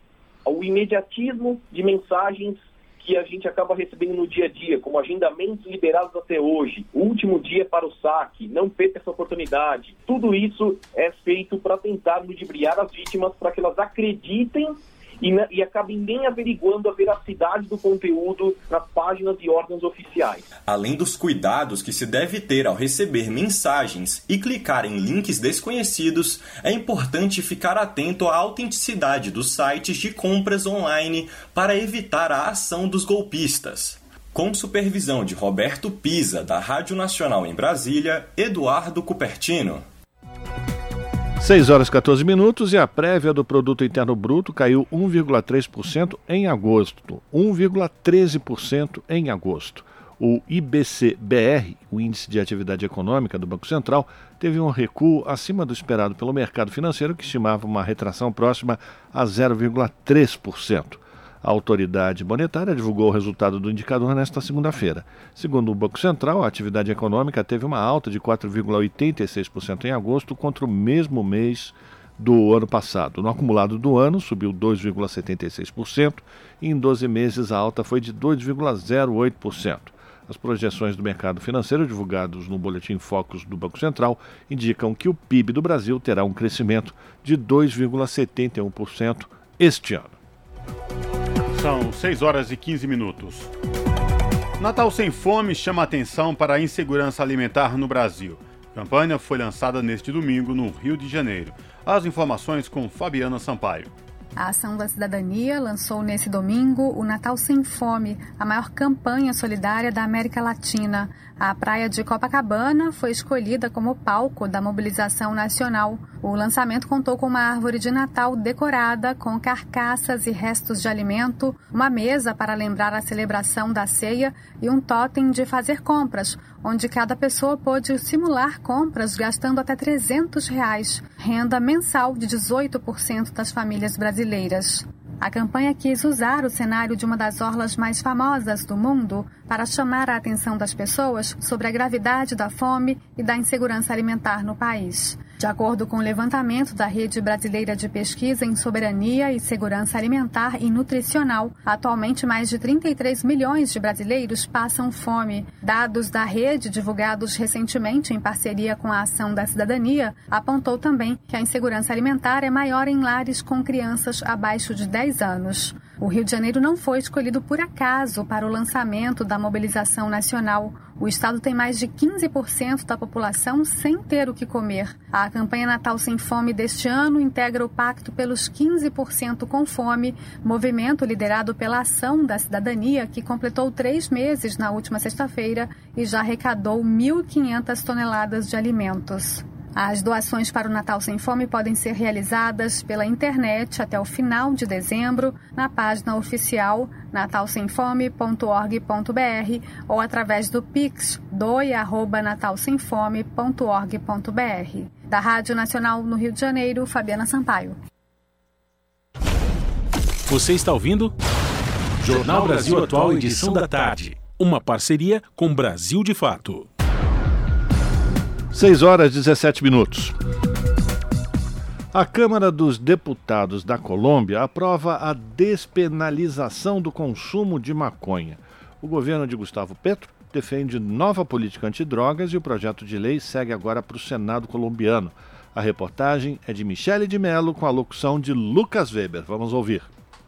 o imediatismo de mensagens que a gente acaba recebendo no dia a dia, como agendamentos liberados até hoje, último dia para o saque, não perca essa oportunidade. Tudo isso é feito para tentar ludibriar as vítimas para que elas acreditem e, e acabem nem averiguando a veracidade do conteúdo nas páginas e órgãos oficiais. Além dos cuidados que se deve ter ao receber mensagens e clicar em links desconhecidos, é importante ficar atento à autenticidade dos sites de compras online para evitar a ação dos golpistas. Com supervisão de Roberto Pisa, da Rádio Nacional em Brasília, Eduardo Cupertino. 6 horas 14 minutos e a prévia do produto interno bruto caiu 1,3% em agosto, 1,13% em agosto. O IBC-BR, o Índice de Atividade Econômica do Banco Central, teve um recuo acima do esperado pelo mercado financeiro, que estimava uma retração próxima a 0,3%. A autoridade monetária divulgou o resultado do indicador nesta segunda-feira. Segundo o Banco Central, a atividade econômica teve uma alta de 4,86% em agosto contra o mesmo mês do ano passado. No acumulado do ano, subiu 2,76% e em 12 meses a alta foi de 2,08%. As projeções do mercado financeiro divulgadas no Boletim Focus do Banco Central indicam que o PIB do Brasil terá um crescimento de 2,71% este ano. São 6 horas e 15 minutos. Natal Sem Fome chama atenção para a insegurança alimentar no Brasil. A campanha foi lançada neste domingo no Rio de Janeiro. As informações com Fabiana Sampaio. A Ação da Cidadania lançou nesse domingo o Natal Sem Fome, a maior campanha solidária da América Latina. A praia de Copacabana foi escolhida como palco da mobilização nacional. O lançamento contou com uma árvore de Natal decorada com carcaças e restos de alimento, uma mesa para lembrar a celebração da ceia e um totem de fazer compras, onde cada pessoa pôde simular compras gastando até 300 reais, renda mensal de 18% das famílias brasileiras. A campanha quis usar o cenário de uma das orlas mais famosas do mundo para chamar a atenção das pessoas sobre a gravidade da fome e da insegurança alimentar no país. De acordo com o levantamento da Rede Brasileira de Pesquisa em Soberania e Segurança Alimentar e Nutricional, atualmente mais de 33 milhões de brasileiros passam fome. Dados da rede, divulgados recentemente em parceria com a Ação da Cidadania, apontou também que a insegurança alimentar é maior em lares com crianças abaixo de 10 anos. O Rio de Janeiro não foi escolhido por acaso para o lançamento da mobilização nacional. O estado tem mais de 15% da população sem ter o que comer. A campanha Natal Sem Fome deste ano integra o Pacto pelos 15% com Fome, movimento liderado pela Ação da Cidadania, que completou três meses na última sexta-feira e já arrecadou 1.500 toneladas de alimentos. As doações para o Natal Sem Fome podem ser realizadas pela internet até o final de dezembro na página oficial natalsemfome.org.br ou através do Pix doi@natalsemfome.org.br. Da Rádio Nacional no Rio de Janeiro, Fabiana Sampaio. Você está ouvindo? Jornal Brasil Atual, edição da tarde. Uma parceria com Brasil de Fato. 6 horas e 17 minutos. A Câmara dos Deputados da Colômbia aprova a despenalização do consumo de maconha. O governo de Gustavo Petro defende nova política antidrogas e o projeto de lei segue agora para o Senado colombiano. A reportagem é de Michele de Mello com a locução de Lucas Weber. Vamos ouvir.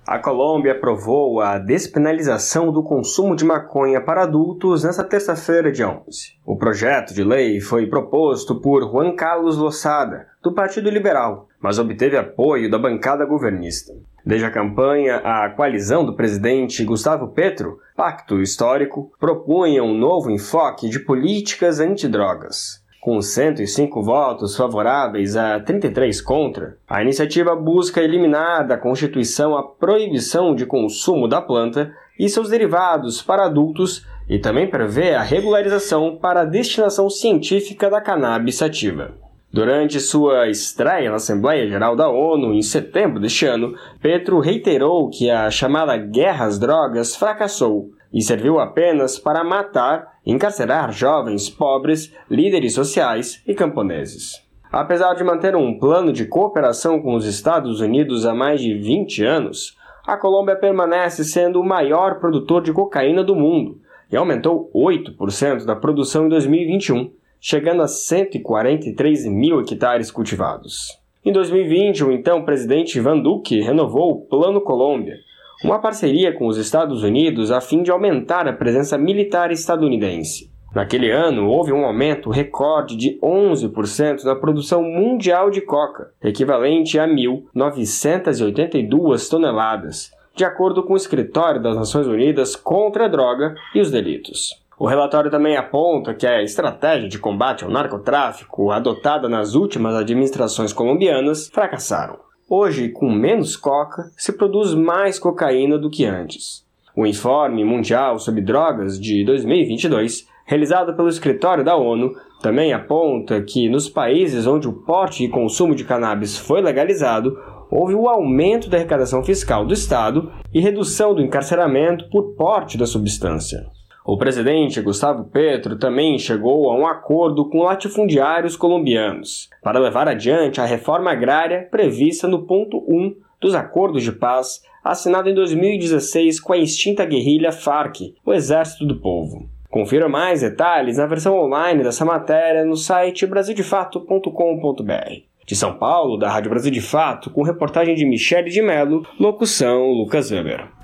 A Colômbia aprovou a despenalização do consumo de maconha para adultos nesta terça-feira, dia 11. O projeto de lei foi proposto por Juan Carlos Losada, do Partido Liberal, mas obteve apoio da bancada governista. Desde a campanha, a coalizão do presidente Gustavo Petro, Pacto Histórico, propunha um novo enfoque de políticas antidrogas. Com 105 votos favoráveis a 33 contra, a iniciativa busca eliminar da Constituição a proibição de consumo da planta e seus derivados para adultos e também prevê a regularização para a destinação científica da cannabis sativa. Durante sua estreia na Assembleia Geral da ONU em setembro deste ano, Petro reiterou que a chamada guerra às drogas fracassou e serviu apenas para matar e encarcerar jovens pobres, líderes sociais e camponeses. Apesar de manter um plano de cooperação com os Estados Unidos há mais de 20 anos, a Colômbia permanece sendo o maior produtor de cocaína do mundo e aumentou 8% da produção em 2021, chegando a 143 mil hectares cultivados. Em 2020, o então presidente Ivan Duque renovou o Plano Colômbia, uma parceria com os Estados Unidos a fim de aumentar a presença militar estadunidense. Naquele ano, houve um aumento recorde de 11% na produção mundial de coca, equivalente a 1.982 toneladas, de acordo com o Escritório das Nações Unidas contra a Droga e os Delitos. O relatório também aponta que a estratégia de combate ao narcotráfico adotada nas últimas administrações colombianas fracassaram. Hoje, com menos coca, se produz mais cocaína do que antes. O Informe Mundial sobre Drogas de 2022, realizado pelo Escritório da ONU, também aponta que nos países onde o porte e consumo de cannabis foi legalizado, houve o aumento da arrecadação fiscal do Estado e redução do encarceramento por porte da substância. O presidente Gustavo Petro também chegou a um acordo com latifundiários colombianos para levar adiante a reforma agrária prevista no ponto 1 dos acordos de paz assinado em 2016 com a extinta guerrilha FARC, o Exército do Povo. Confira mais detalhes na versão online dessa matéria no site brasildefato.com.br. De São Paulo, da Rádio Brasil de Fato, com reportagem de Michele de Mello, locução Lucas Weber.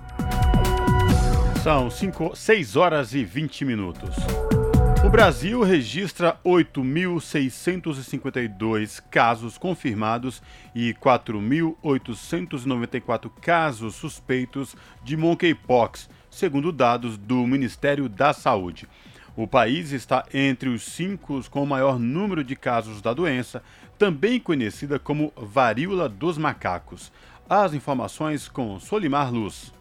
São 6 horas e 20 minutos. O Brasil registra 8.652 casos confirmados e 4.894 casos suspeitos de monkeypox, segundo dados do Ministério da Saúde. O país está entre os cinco com o maior número de casos da doença, também conhecida como varíola dos macacos. As informações com Solimar Luz.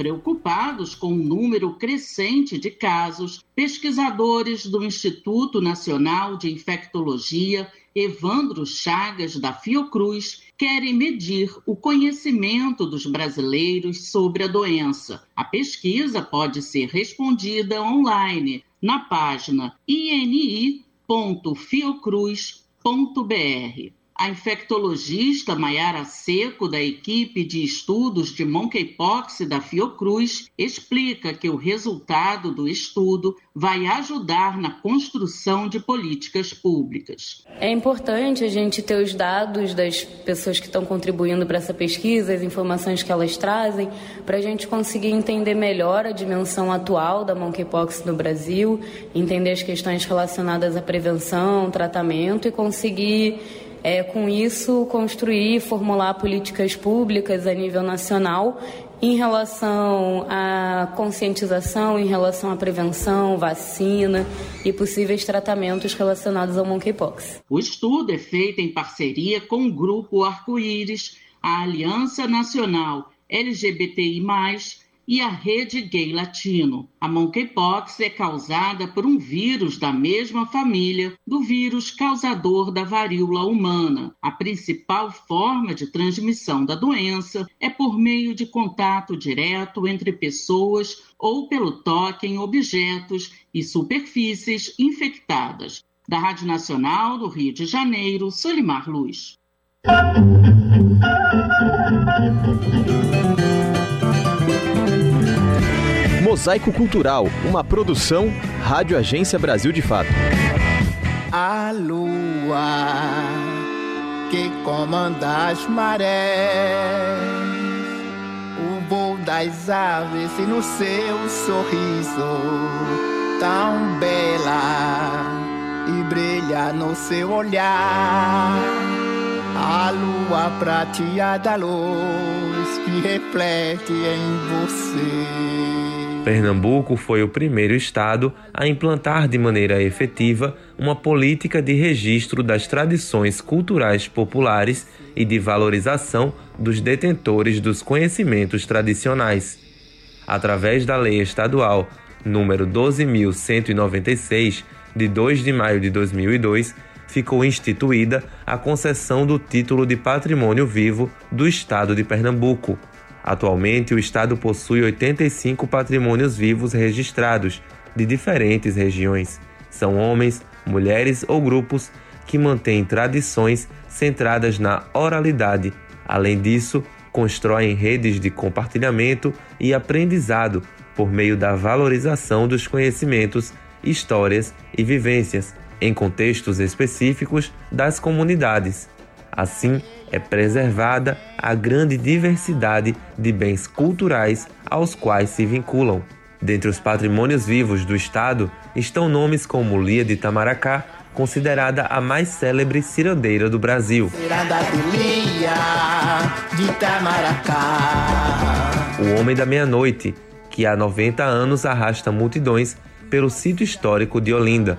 Preocupados com o número crescente de casos, pesquisadores do Instituto Nacional de Infectologia, Evandro Chagas, da Fiocruz, querem medir o conhecimento dos brasileiros sobre a doença. A pesquisa pode ser respondida online na página ini.fiocruz.br. A infectologista Mayara Seco, da equipe de estudos de monkeypox da Fiocruz, explica que o resultado do estudo vai ajudar na construção de políticas públicas. É importante a gente ter os dados das pessoas que estão contribuindo para essa pesquisa, as informações que elas trazem, para a gente conseguir entender melhor a dimensão atual da monkeypox no Brasil, entender as questões relacionadas à prevenção, tratamento e conseguir é, com isso, construir e formular políticas públicas a nível nacional em relação à conscientização, em relação à prevenção, vacina e possíveis tratamentos relacionados ao monkeypox. O estudo é feito em parceria com o Grupo Arco-Íris, a Aliança Nacional LGBTI+, e a rede gay latino. A monkeypox é causada por um vírus da mesma família do vírus causador da varíola humana. A principal forma de transmissão da doença é por meio de contato direto entre pessoas ou pelo toque em objetos e superfícies infectadas. Da Rádio Nacional do Rio de Janeiro, Solimar Luz. Mosaico Cultural, uma produção Rádio Agência Brasil de Fato. A lua que comanda as marés, o voo das aves e no seu sorriso tão bela e brilha no seu olhar. A lua prateada luz que reflete em você. Pernambuco foi o primeiro estado a implantar de maneira efetiva uma política de registro das tradições culturais populares e de valorização dos detentores dos conhecimentos tradicionais. Através da Lei Estadual número 12196 de 2 de maio de 2002, ficou instituída a concessão do título de Patrimônio Vivo do Estado de Pernambuco Atualmente, o estado possui 85 patrimônios vivos registrados de diferentes regiões. São homens, mulheres ou grupos que mantêm tradições centradas na oralidade. Além disso, constroem redes de compartilhamento e aprendizado por meio da valorização dos conhecimentos, histórias e vivências em contextos específicos das comunidades. Assim, é preservada a grande diversidade de bens culturais aos quais se vinculam. Dentre os patrimônios vivos do Estado estão nomes como Lia de Itamaracá, considerada a mais célebre cirandeira do Brasil. O Homem da Meia-Noite, que há 90 anos arrasta multidões pelo sítio histórico de Olinda.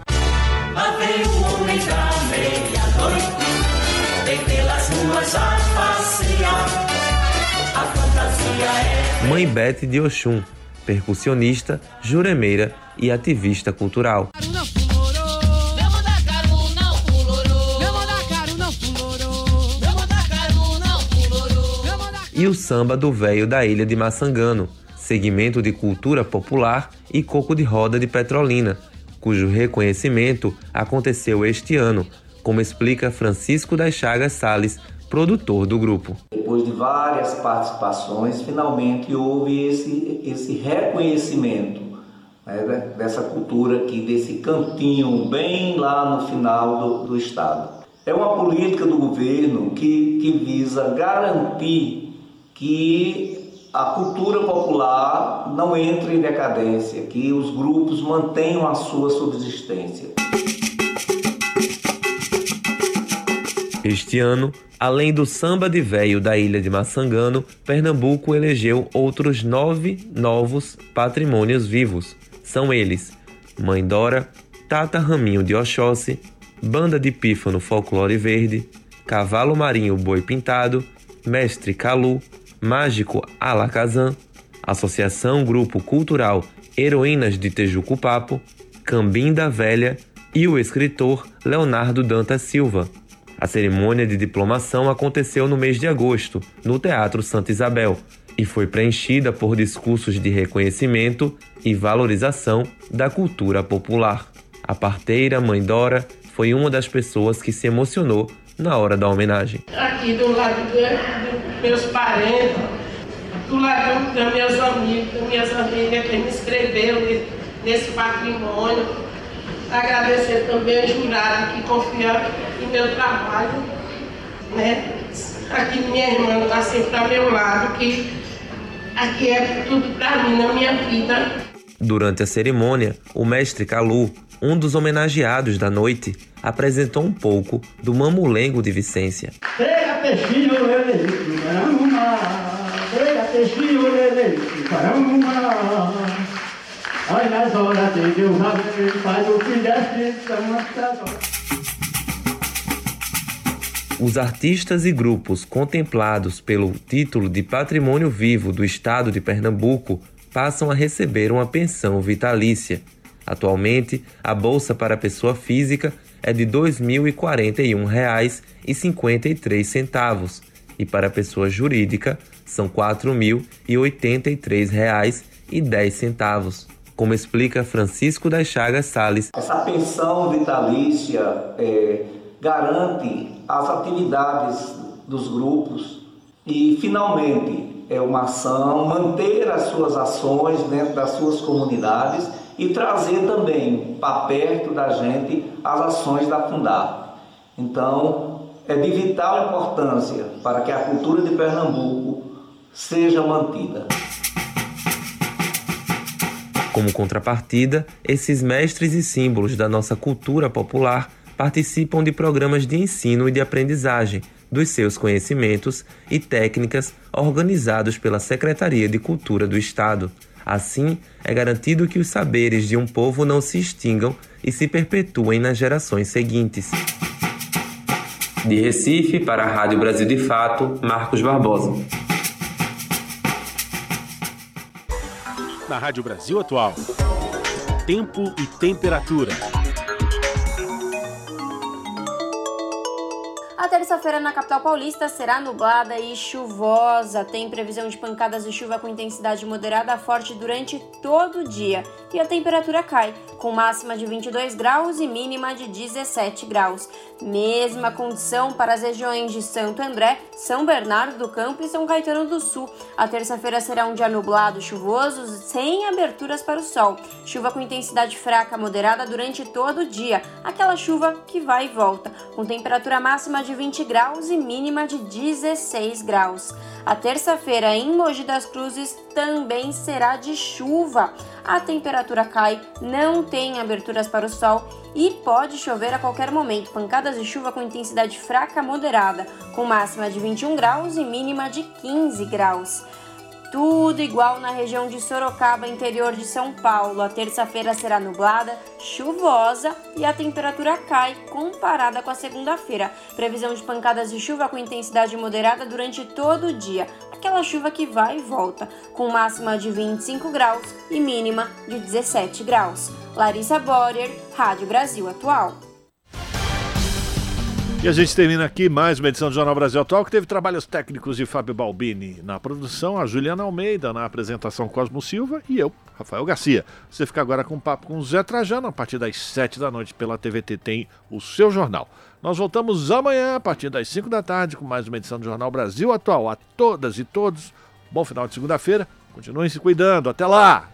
Mãe Bete de Oxum, percussionista, juremeira e ativista cultural. E o samba do véio da ilha de Maçangano, segmento de cultura popular e coco de roda de Petrolina, cujo reconhecimento aconteceu este ano, como explica Francisco das Chagas Sales, produtor do grupo. Depois de várias participações, finalmente houve esse, esse reconhecimento né, dessa cultura aqui, desse cantinho bem lá no final do, do Estado. É uma política do governo que, que visa garantir que a cultura popular não entre em decadência, que os grupos mantenham a sua subsistência. Este ano, além do samba de véio da ilha de Maçangano, Pernambuco elegeu outros nove novos patrimônios vivos. São eles: Mãe Dora, Tata Raminho de Oxóssi, Banda de Pífano Folclore Verde, Cavalo Marinho Boi Pintado, Mestre Calu, Mágico Alakazam, Associação Grupo Cultural Heroínas de Tejuco Papo, Cambim da Velha e o escritor Leonardo Dantas Silva. A cerimônia de diplomação aconteceu no mês de agosto, no Teatro Santa Isabel, e foi preenchida por discursos de reconhecimento e valorização da cultura popular. A parteira Mãe Dora foi uma das pessoas que se emocionou na hora da homenagem. Aqui do lado dos meus parentes, do lado das minhas amigas, das minhas amigas que me inscreveram nesse patrimônio. Agradecer também ao jurado que confia em meu trabalho. Né? Aqui minha irmã está sempre ao meu lado, que aqui é tudo para mim na minha vida. Durante a cerimônia, o mestre Calu, um dos homenageados da noite, apresentou um pouco do mamulengo de Vicência. Nas horas de Deus, faz o que os artistas e grupos contemplados pelo título de Patrimônio Vivo do Estado de Pernambuco passam a receber uma pensão vitalícia. Atualmente, a bolsa para pessoa física é de R$ 2.041,53 e para pessoa jurídica são R$ 4.083,10 como explica Francisco das Chagas Sales. Essa pensão vitalícia é, garante as atividades dos grupos e, finalmente, é uma ação manter as suas ações dentro das suas comunidades e trazer também para perto da gente as ações da Fundar. Então, é de vital importância para que a cultura de Pernambuco seja mantida. Como contrapartida, esses mestres e símbolos da nossa cultura popular participam de programas de ensino e de aprendizagem dos seus conhecimentos e técnicas organizados pela Secretaria de Cultura do Estado. Assim, é garantido que os saberes de um povo não se extingam e se perpetuem nas gerações seguintes. De Recife, para a Rádio Brasil de Fato, Marcos Barbosa. Na Rádio Brasil Atual. Tempo e temperatura. A terça-feira na capital paulista será nublada e chuvosa. Tem previsão de pancadas de chuva com intensidade moderada a forte durante todo o dia. E a temperatura cai, com máxima de 22 graus e mínima de 17 graus. Mesma condição para as regiões de Santo André, São Bernardo do Campo e São Caetano do Sul. A terça-feira será um dia nublado, chuvoso, sem aberturas para o sol. Chuva com intensidade fraca moderada durante todo o dia. Aquela chuva que vai e volta, com temperatura máxima de 20 graus e mínima de 16 graus. A terça-feira em Mogi das Cruzes também será de chuva. A temperatura cai, não tem aberturas para o sol e pode chover a qualquer momento. Pancadas de chuva com intensidade fraca moderada, com máxima de 21 graus e mínima de 15 graus. Tudo igual na região de Sorocaba, interior de São Paulo. A terça-feira será nublada, chuvosa e a temperatura cai comparada com a segunda-feira. Previsão de pancadas de chuva com intensidade moderada durante todo o dia. Aquela chuva que vai e volta, com máxima de 25 graus e mínima de 17 graus. Larissa Borer, Rádio Brasil Atual. E a gente termina aqui mais uma edição do Jornal Brasil Atual, que teve trabalhos técnicos de Fábio Balbini na produção, a Juliana Almeida na apresentação Cosmo Silva e eu, Rafael Garcia. Você fica agora com um papo com o Zé Trajano, a partir das 7 da noite pela TVT tem o seu jornal. Nós voltamos amanhã, a partir das 5 da tarde, com mais uma edição do Jornal Brasil Atual. A todas e todos, bom final de segunda-feira, continuem se cuidando, até lá!